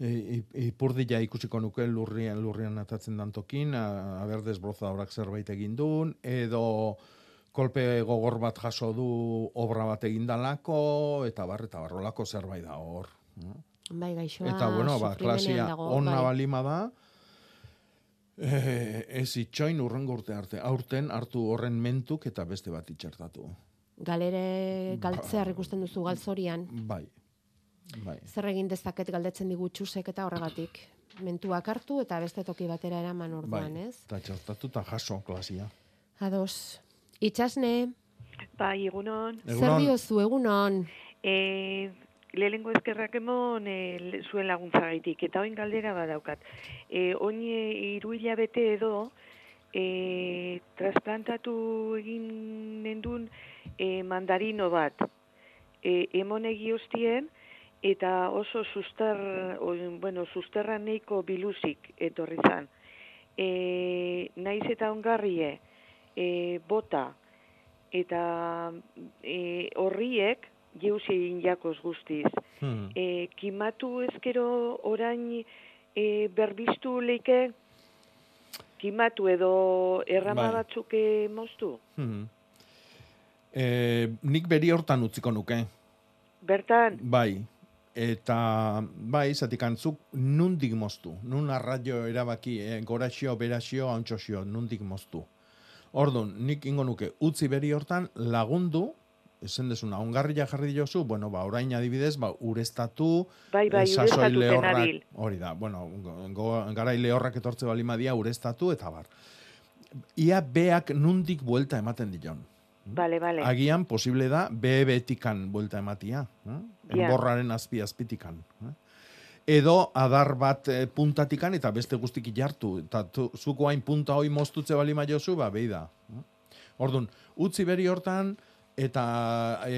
E, i- ipurdila ikusiko nuke lurrian lurrian atatzen dan tokin, a, a berdez brozadorak zerbait egin duen, edo kolpe gogor bat jaso du obra bat egindalako, eta bar, eta barrolako zerbait da hor. no? Bai, gaixoa Eta, bueno, ba, klasia dago, onna bai. balima da, eh, ez itxoin urrengo urte arte. Aurten hartu horren mentuk eta beste bat itxertatu. Galere galtzear ikusten duzu galzorian. Bai, bai. Zer egin dezaket galdetzen digu txusek eta horregatik. Mentuak hartu eta beste toki batera eraman Bai, orduan, ez? eta txertatu eta jaso klasia. Ados. Itxasne, Bai, egunon. zer diozu egunon? E, lehenengo ezkerrak emon e, zuen laguntzagaitik, eta oin galdera badaukat. E, oin e, iru hilabete edo, e, trasplantatu egin nendun e, mandarino bat. E, emon egioztien, eta oso sustar, o, bueno, susterra neiko biluzik etorri zan. E, naiz eta ongarrie, e, bota, eta e, horriek jeusien jakoz guztiz. Hmm. E, kimatu ezkero orain e, berbiztu leike, kimatu edo errama Bai. batzuk moztu? Hmm. E, nik beri hortan utziko nuke. Bertan, Bai, eta bai, zatik antzuk nundik moztu. Nun arraio erabaki, e, goraxio, beraxio, hauntxoxio, nundik moztu. Orduan, nik ingo nuke utzi beri hortan lagundu, esan desuna, ongarria jarri diozu, bueno, ba, orain adibidez, ba, urestatu, Bai, bai, eh, sasoi lehorrak-. Hori da, bueno, garai lehorrak etortze balimadia urestatu, eta bar. Ia beak nundik buelta ematen dion. bale, bale. Agian posible da be betikan buelta ematia, eh? Ja. enborraren azpi azpitikan. Eh? Edo adar bat eh, puntatikan eta beste guztik jartu. Eta zuko hain punta hoi moztutze bali maiozu, ba, behi da. Eh? Orduan, utzi beri hortan eta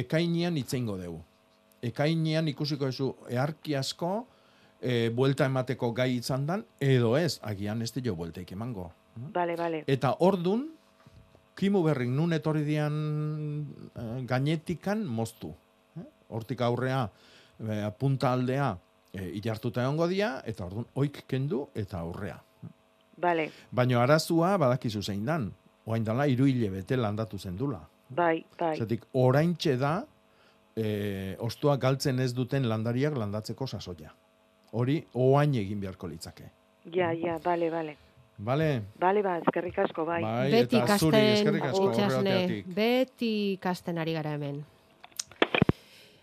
ekainean itzeingo dugu. Ekainean ikusiko duzu earki asko e, buelta emateko gai izan dan, edo ez, agian ez dio bueltaik emango. Bale, bale. Eta ordun kimu berrik nun etorri dian eh, gainetikan moztu. Eh? Hortik aurrea, eh, punta aldea, eh, ilartuta egongo dia, eta ordun oik kendu eta aurrea. Bale, Baina arazua badakizu zein dan. Oain dala, iru bete landatu zendula. Bai, bai. Zetik, oraintxe da, eh, ostua galtzen ez duten landariak landatzeko sasoia. Hori, oain egin beharko litzake. Ja, ja, bale, bale. Bale? Bale, ba, eskerrik asko, bai. Bai, Beti asko, itxasne, beti ikasten ari gara hemen.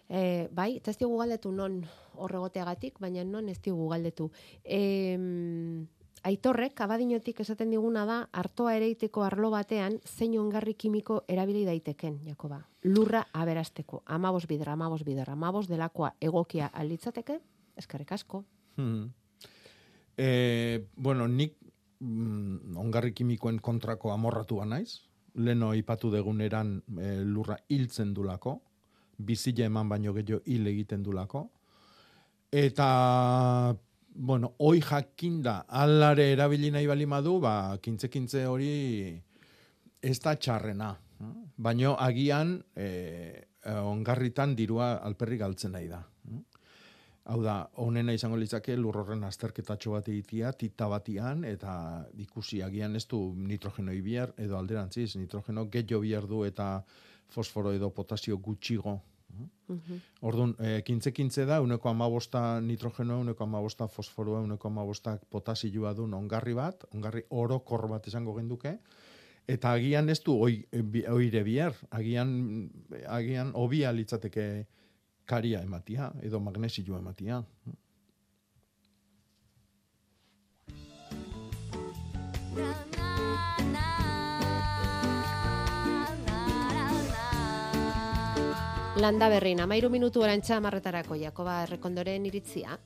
E, bai, eta ez diogu galdetu non horregoteagatik, baina non ez diogu galdetu. E, aitorrek, abadinotik esaten diguna da, hartoa ereiteko arlo batean, zein ongarri kimiko erabili daiteken, Jakoba. Lurra aberasteko, amabos bidra, amabos bidra, amabos delakoa egokia alitzateke, eskerrik asko. Hmm. E, bueno, nik mm, ongarri kimikoen kontrako amorratua naiz. Leno ipatu deguneran e, lurra hiltzen dulako, bizile eman baino gehiago hil egiten dulako. Eta, bueno, hoi jakinda alare erabili nahi bali madu, ba, kintze-kintze hori ez da txarrena. Baino agian e, ongarritan dirua alperri galtzen nahi da. Hau da, honena izango litzake lur horren azterketatxo bat egitea, tita batian, eta ikusi agian ez du nitrogenoi bihar, edo alderantziz, nitrogeno gehiago bihar du eta fosforo edo potasio gutxigo. Orduan, e, kintze-kintze da, uneko amabosta nitrogenoa, uneko amabosta fosforoa, uneko amabosta potasioa du ongarri bat, ongarri orokor bat izango genduke, eta agian ez du oi, bi- oire bihar, agian, agian obia litzateke karia ematia, edo magnesioa ematia. Landa berrin, amairu minutu orantxa amarretarako, Jakoba errekondoren iritzia.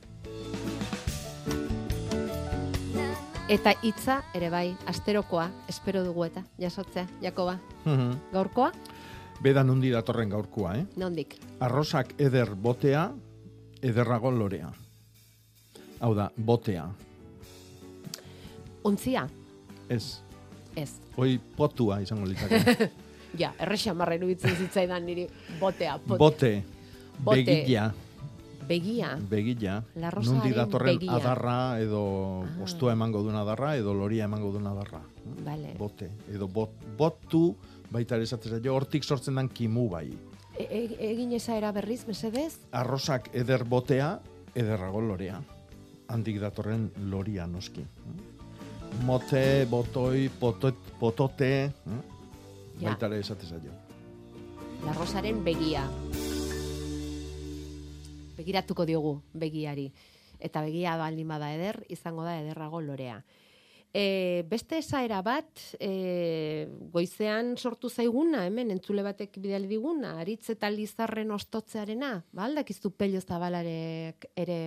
Eta hitza ere bai, asterokoa, espero dugu eta, jasotzea, Jakoba. Gaurkoa, Beda nundi datorren gaurkoa, eh? nondik? Arrosak eder botea, ederrago lorea. Hau da, botea. Untzia? Ez. Ez. Hoi potua izango litzake. Ja, errexa marren ubitzen zitzaidan niri botea. pot- Bote. Bote. Begila. Begia. Begila. Larrosaren Nundi datorren begia. adarra, edo ostua emango duen adarra, edo loria emango duen adarra. Vale. Bote. Edo bot, botu, baita ere esatzen zaio, hortik sortzen den kimu bai. E e egin esaera berriz, mesedez? Arrosak eder botea, ederrago lorea. Handik datorren loria noski. Mote, botoi, potot, potote, eh? Ja. baita ere esaten zaio. Larrosaren begia. Begiratuko diogu begiari. Eta begia baldin bada eder, izango da ederrago lorea. E, beste esaera bat, e, goizean sortu zaiguna, hemen entzule batek bidali diguna, aritz eta lizarren ostotzearena, ba, aldakizu pelio zabalarek ere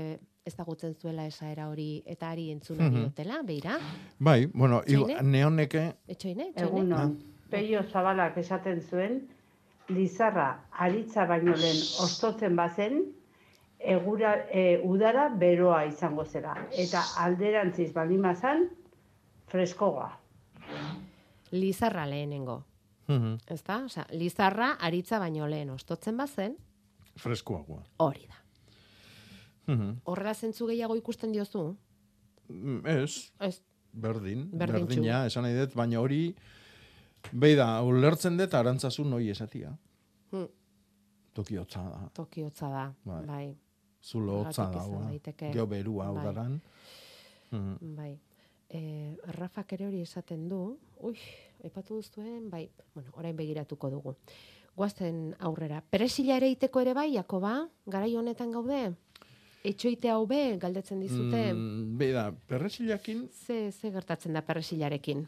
ezagutzen zuela esaera hori eta ari entzuna Mhm. diotela, beira? Bai, bueno, igu- neoneke, Etxoine, Egunon, Peio Zabalak esaten zuen, Lizarra aritza baino lehen ostotzen bazen, egura, e, udara beroa izango zera. Eta alderantziz baldin bazan, freskoga. Lizarra lehenengo. Mhm. Ezta? Osea, lizarra aritza baino lehen ostotzen bazen, Freskoagoa. hori da. Mhm. Horrela zentzu gehiago ikusten diozu? Mm, Ez. Ez. Berdin. Berdintxu. Berdina, esan nahi dut, baina hori, behi da, ulertzen dut arantzazu noi esatia. Hmm. Toki hotza da. Toki hotza da, Bai. bai. Zulo hotza dagoa. daiteke. Geo berua Bai. udaran. Mhm. Bai. E, Rafak ere hori esaten du, ui, aipatu duzuen, bai, bueno, orain begiratuko dugu. Guazten aurrera. Peresila ere iteko ere bai, Jakoba? Garai honetan gaude? Etxoite hau be, galdetzen dizute. Mm, behi da, perresilakin, Ze, ze gertatzen da perresilarekin?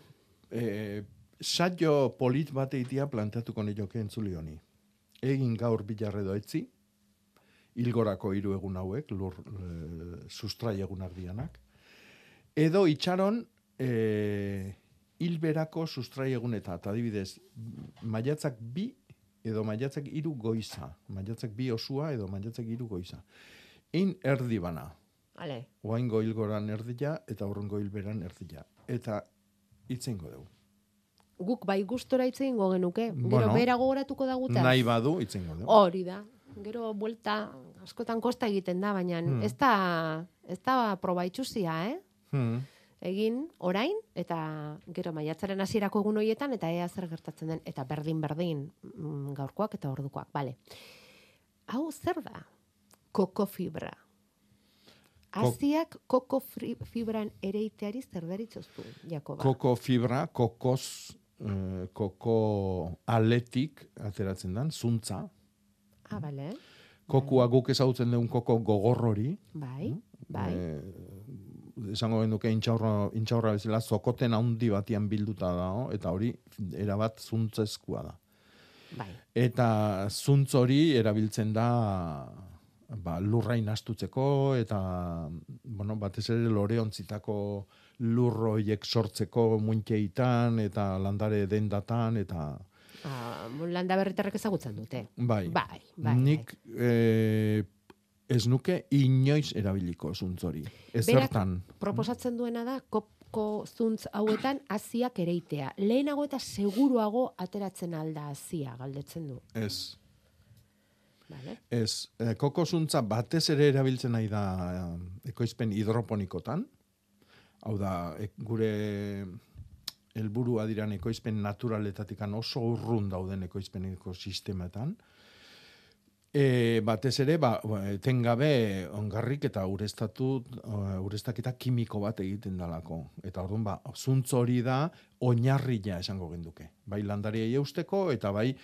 eh, saio polit bat eitia planteatuko nioke entzuli honi. Egin gaur bilarre doetzi, hilgorako hiru egun hauek, lur e, sustrai egunak dianak, edo itxaron e, hilberako sustrai eguneta, eta adibidez, maiatzak bi edo maiatzak hiru goiza, maiatzak bi osua edo maiatzak hiru goiza. Ein erdi bana, Ale, oaingo hilgoran erdila eta aurrengo hilberan erdila. Eta itzengo dugu. Guk bai gustora hitz egingo genuke, gero Bueno, bera gogoratuko da guta. Nahi badu itzengo dugu. Hori da. Gero buelta askotan kosta egiten da, baina Hmm. ez da ez da proba itxusia, eh? Hmm. Egin orain eta gero maiatzaren hasierako egun hoietan eta ea zer gertatzen den eta berdin berdin mm, gaurkoak eta ordukoak, bale. Hau zer da? Koko fibra. Ko- Aziak koko fibran ereiteari zer deritzoztu, Jakoba? Koko fibra, kokoz, eh, koko aletik ateratzen dan, zuntza. Ah, bale. Kokua guk ezagutzen dugun koko gogorrori. Bai, bai. Eh, esango genuke intxaurra, intxaurra bezala zokoten handi batian bilduta dago, eta hori erabat zuntzezkoa da. Bai. Eta zuntz hori erabiltzen da ba, lurrain astutzeko eta bueno, batez ere loreontzitako lurroiek sortzeko muinteitan eta landare dendatan eta Ah, landa berritarrek ezagutzen dute. bai. Bai, bai. Nik eh, ez nuke inoiz erabiliko zuntz hori. Ezertan. Proposatzen duena da koko zuntz hauetan aziak ereitea. Lehenago eta seguruago ateratzen alda azia, galdetzen du. Ez. Vale? Ez, eh, koko zuntza batez ere erabiltzen nahi da eh, ekoizpen hidroponikotan. Hau da, e, gure helburua diran ekoizpen naturaletatik oso urrun dauden ekoizpen ekosistemetan. E, batez ere, ba, ba, etengabe ongarrik eta urestatu, urestaketa kimiko bat egiten dalako. Eta orduan, ba, zuntz hori da oinarria esango genduke. Bai landariei eusteko eta bai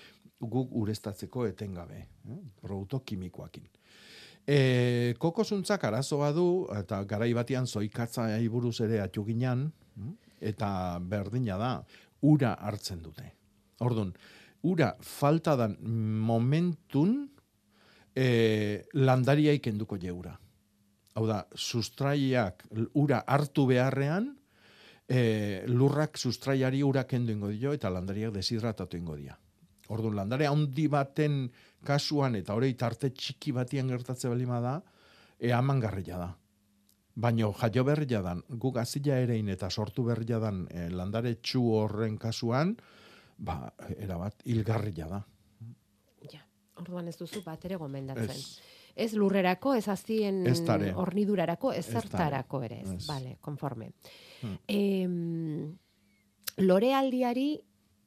guk urestatzeko etengabe. Eh? Produkto kimikoakin. E, koko zuntzak arazoa du, eta garai batean zoikatza buruz ere atxuginan, mm, eta berdina da, ura hartzen dute. Orduan, ura falta dan momentun e, landariai kenduko jeura. Hau da, sustraiak ura hartu beharrean, e, lurrak sustraiari ura kendu ingo dio, eta landariak deshidratatu ingo dia. Orduan, landare handi baten kasuan, eta hori tarte txiki batian gertatze balima da, e, amangarria da. Baino jaio berria dan, guk azila erein eta sortu berria dan e, landare txu horren kasuan, ba, erabat, hilgarria da. Orduan ez duzu bat ere gomendatzen. Ez. Ez lurrerako, ez azien Eztare. hornidurarako, ez Eztare. zertarako ere. Ez. Ez. Vale, konforme. Hmm. Em, lorealdiari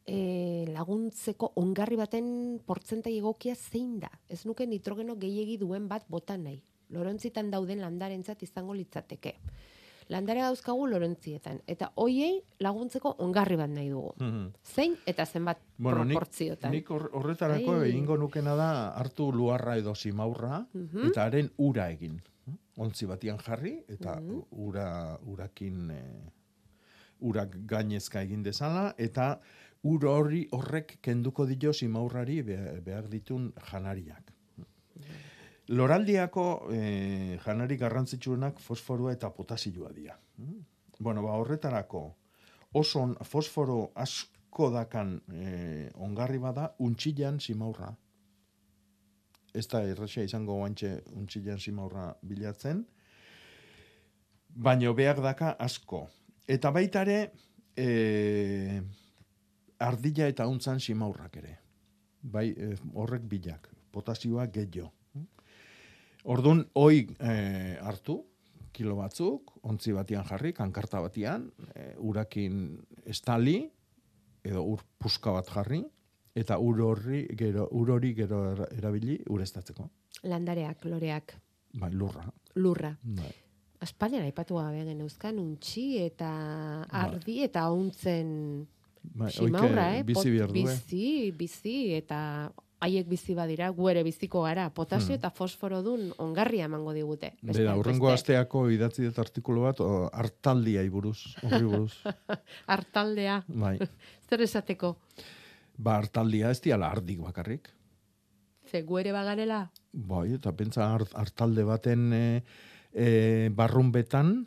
e, laguntzeko ongarri baten portzentai egokia zein da? Ez nuke nitrogeno gehiegi duen bat botan nahi. Lorontzitan dauden landarentzat izango litzateke. Landare dauzkagu lorontzietan. Eta hoiei laguntzeko ongarri bat nahi dugu. Mhm. Zein eta zenbat Bueno, nik, proportziotan. nik hor- horretarako egingo nukena da hartu luarra edo simaurra Mhm. eta haren ura egin. Ontzi batian jarri eta Mhm. ura urakin eh, urak gainezka egin dezala eta ur hori horrek kenduko dio simaurrari be- behar ditun janariak. Loraldiako eh, janari garrantzitsuenak fosforua eta potasioa dira. Bueno, ba, horretarako oso on- fosforo asko dakan eh, ongarri bada untxilan simaurra. Ez da erraxa izango guantxe untxilan simaurra bilatzen, baino behar daka asko. Eta baita ere, eh, ardila eta untzan simaurrak ere. Bai, eh, horrek bilak, potasioa gehiago. Ordun hoi eh, hartu, kilo batzuk, ontzi batian jarri, kankarta batian, eh, urakin estali, edo ur puska bat jarri, eta ur horri gero, ur hori gero era- erabili ureztatzeko. Landareak, loreak, Bai, lurra. lurra. Bai. Aspaldian aipatu gabe geneuzkan untxi eta ardi eta untzen Bai, simaurra, oike eh? bizi behar du, eh? bizi, bizi, eta haiek bizi badira, gu ere biziko gara, potasio Hmm. eta fosforo dun ongarria emango digute. Bera, urrengo asteako idatzi dut artikulu bat, o, hartaldiai buruz, horri buruz. Hartaldea, bai. zer esateko, Ba, hartaldia ez diala ardik bakarrik. ze gu ere bagarela, Bai, eta pentsa hart- hartalde baten e, e, barrunbetan,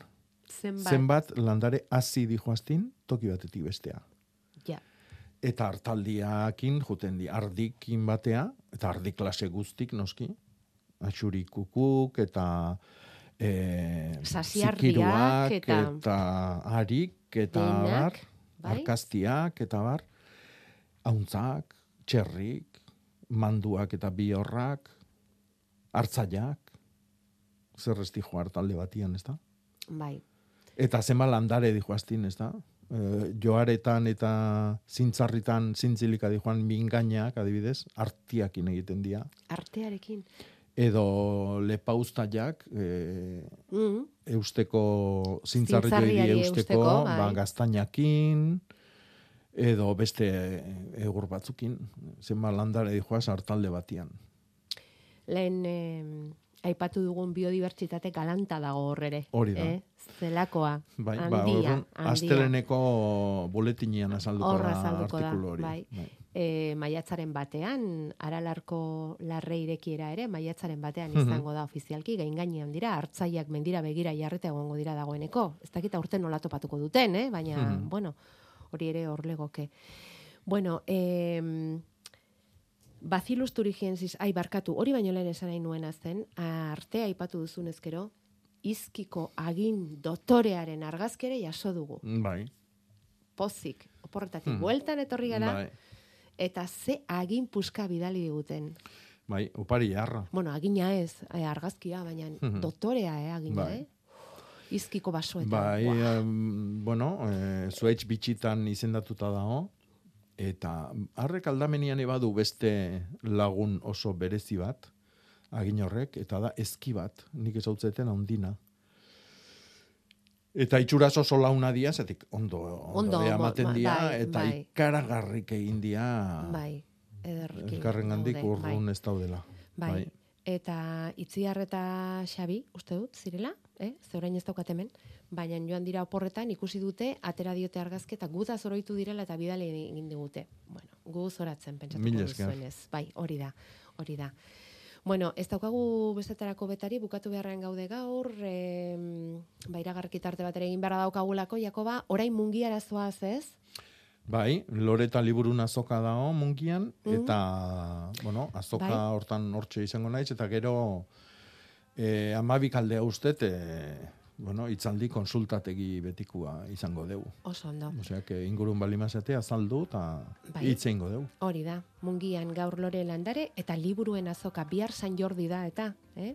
zenbat, zenbat landare hasi dijoaztin, toki batetik bestea. Eta hartaldiakin juten di, ardikin batea, eta ardi klase guztik noski, atxuri kukuk, eta e, Sasiardiak, zikiruak, eta- eta arik, eta Gehienak, bar, bai? arkaztiak, eta bar, hauntzak, txerrik, manduak eta bihorrak, hartzaiak, zer ez dijo hartalde batian, ez da? bai, Eta zenba landare dijoaztin, ez da? E, joaretan eta zintzarritan zintzilika dijoan mingainak, adibidez, artiakin egiten dira. artearekin. Edo lepauztaiak, e, Mm. eusteko zintzarri eusteko, ba, bai. gaztainakin, edo beste egur batzukin, zenba landare dijoaz hartalde batian. Lehen em, aipatu dugun biodibertsitate galanta dago hor ere. Hori da. Eh? Zelakoa, Bai, ba, handia, handia. asteleneko buletinean azalduko da artikulu hori. bai. E, maiatzaren batean, aralarko larre irekiera ere, maiatzaren batean izango da ofizialki, gain gainean dira, hartzaiak mendira begira jarreta egongo dira dagoeneko. Ez dakit aurten nola topatuko duten, eh? baina, bueno, hori ere hor legoke. Bueno, eh, Bacillus thuringiensis, ai barkatu, hori baino lehen esan nahi nuena zen, artea aipatu duzun ezkero, izkiko agin dotorearen argazkere jaso dugu. Bai. Pozik, oporretatik Hmm. bueltan etorri gara, Bai, eta ze agin puska bidali diguten. bai, opari jarra. Bueno, agina ez, eh, argazkia, baina Mhm. dotorea, eh, agina, Bai. eh? Izkiko basoetan. Bai, em, bueno, e, zuhaitz bitxitan izendatuta dago, eta harrek aldamenian ebadu beste lagun oso berezi bat, agin horrek, eta da ezki bat, nik ezautzeten handina. Eta itxuraz oso launa dia, zetik ondo, ondo, Ondo, ematen ma- dia, bai, eta bai. ikaragarrik egin dia, Bai, ederki. elkarren gandik bai. urrun ez daudela. Bai. Eta Itziar eta Xabi, uste dut, zirela, eh? Ze orain ez daukat hemen, baina joan dira oporretan ikusi dute, atera diote argazki eta guta zoroitu direla eta bidali egin digute. Bueno, gu zoratzen pentsatuko duzuenez. Bai, hori da, hori da. Bueno, ez daukagu bestetarako betari, bukatu beharrean gaude gaur, e, ba, iragarki tarte bat ere egin beharra daukagulako, Jakoba, orain mungi arazoaz ez? Bai, loreta liburun azoka dago mungian, Mhm. eta, bueno, azoka Bai. hortan hortxe izango naiz, eta gero e, amabik aldea ustet, e, bueno, itzaldi konsultategi betikua izango deu. Oso ondo. Osea, que ingurun balimazete azaldu eta Bai. hitz egingo deu. Hori da, mungian gaur lore landare eta liburuen azoka bihar San Jordi da eta, eh?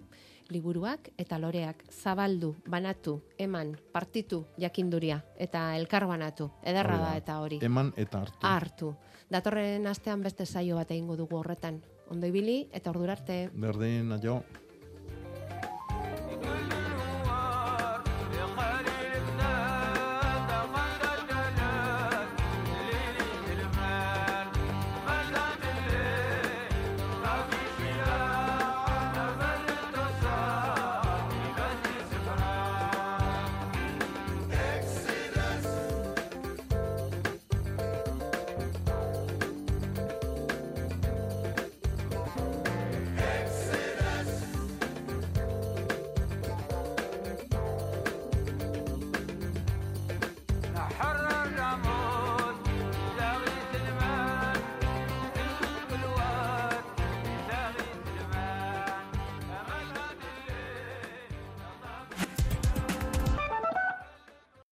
Liburuak eta loreak zabaldu, banatu, eman, partitu, jakinduria eta elkar banatu. Ederra da eta hori. Eman eta hartu. Hartu. Datorren astean beste saio bat egingo dugu horretan. Ondo ibili eta ordurarte. Berdin, aio.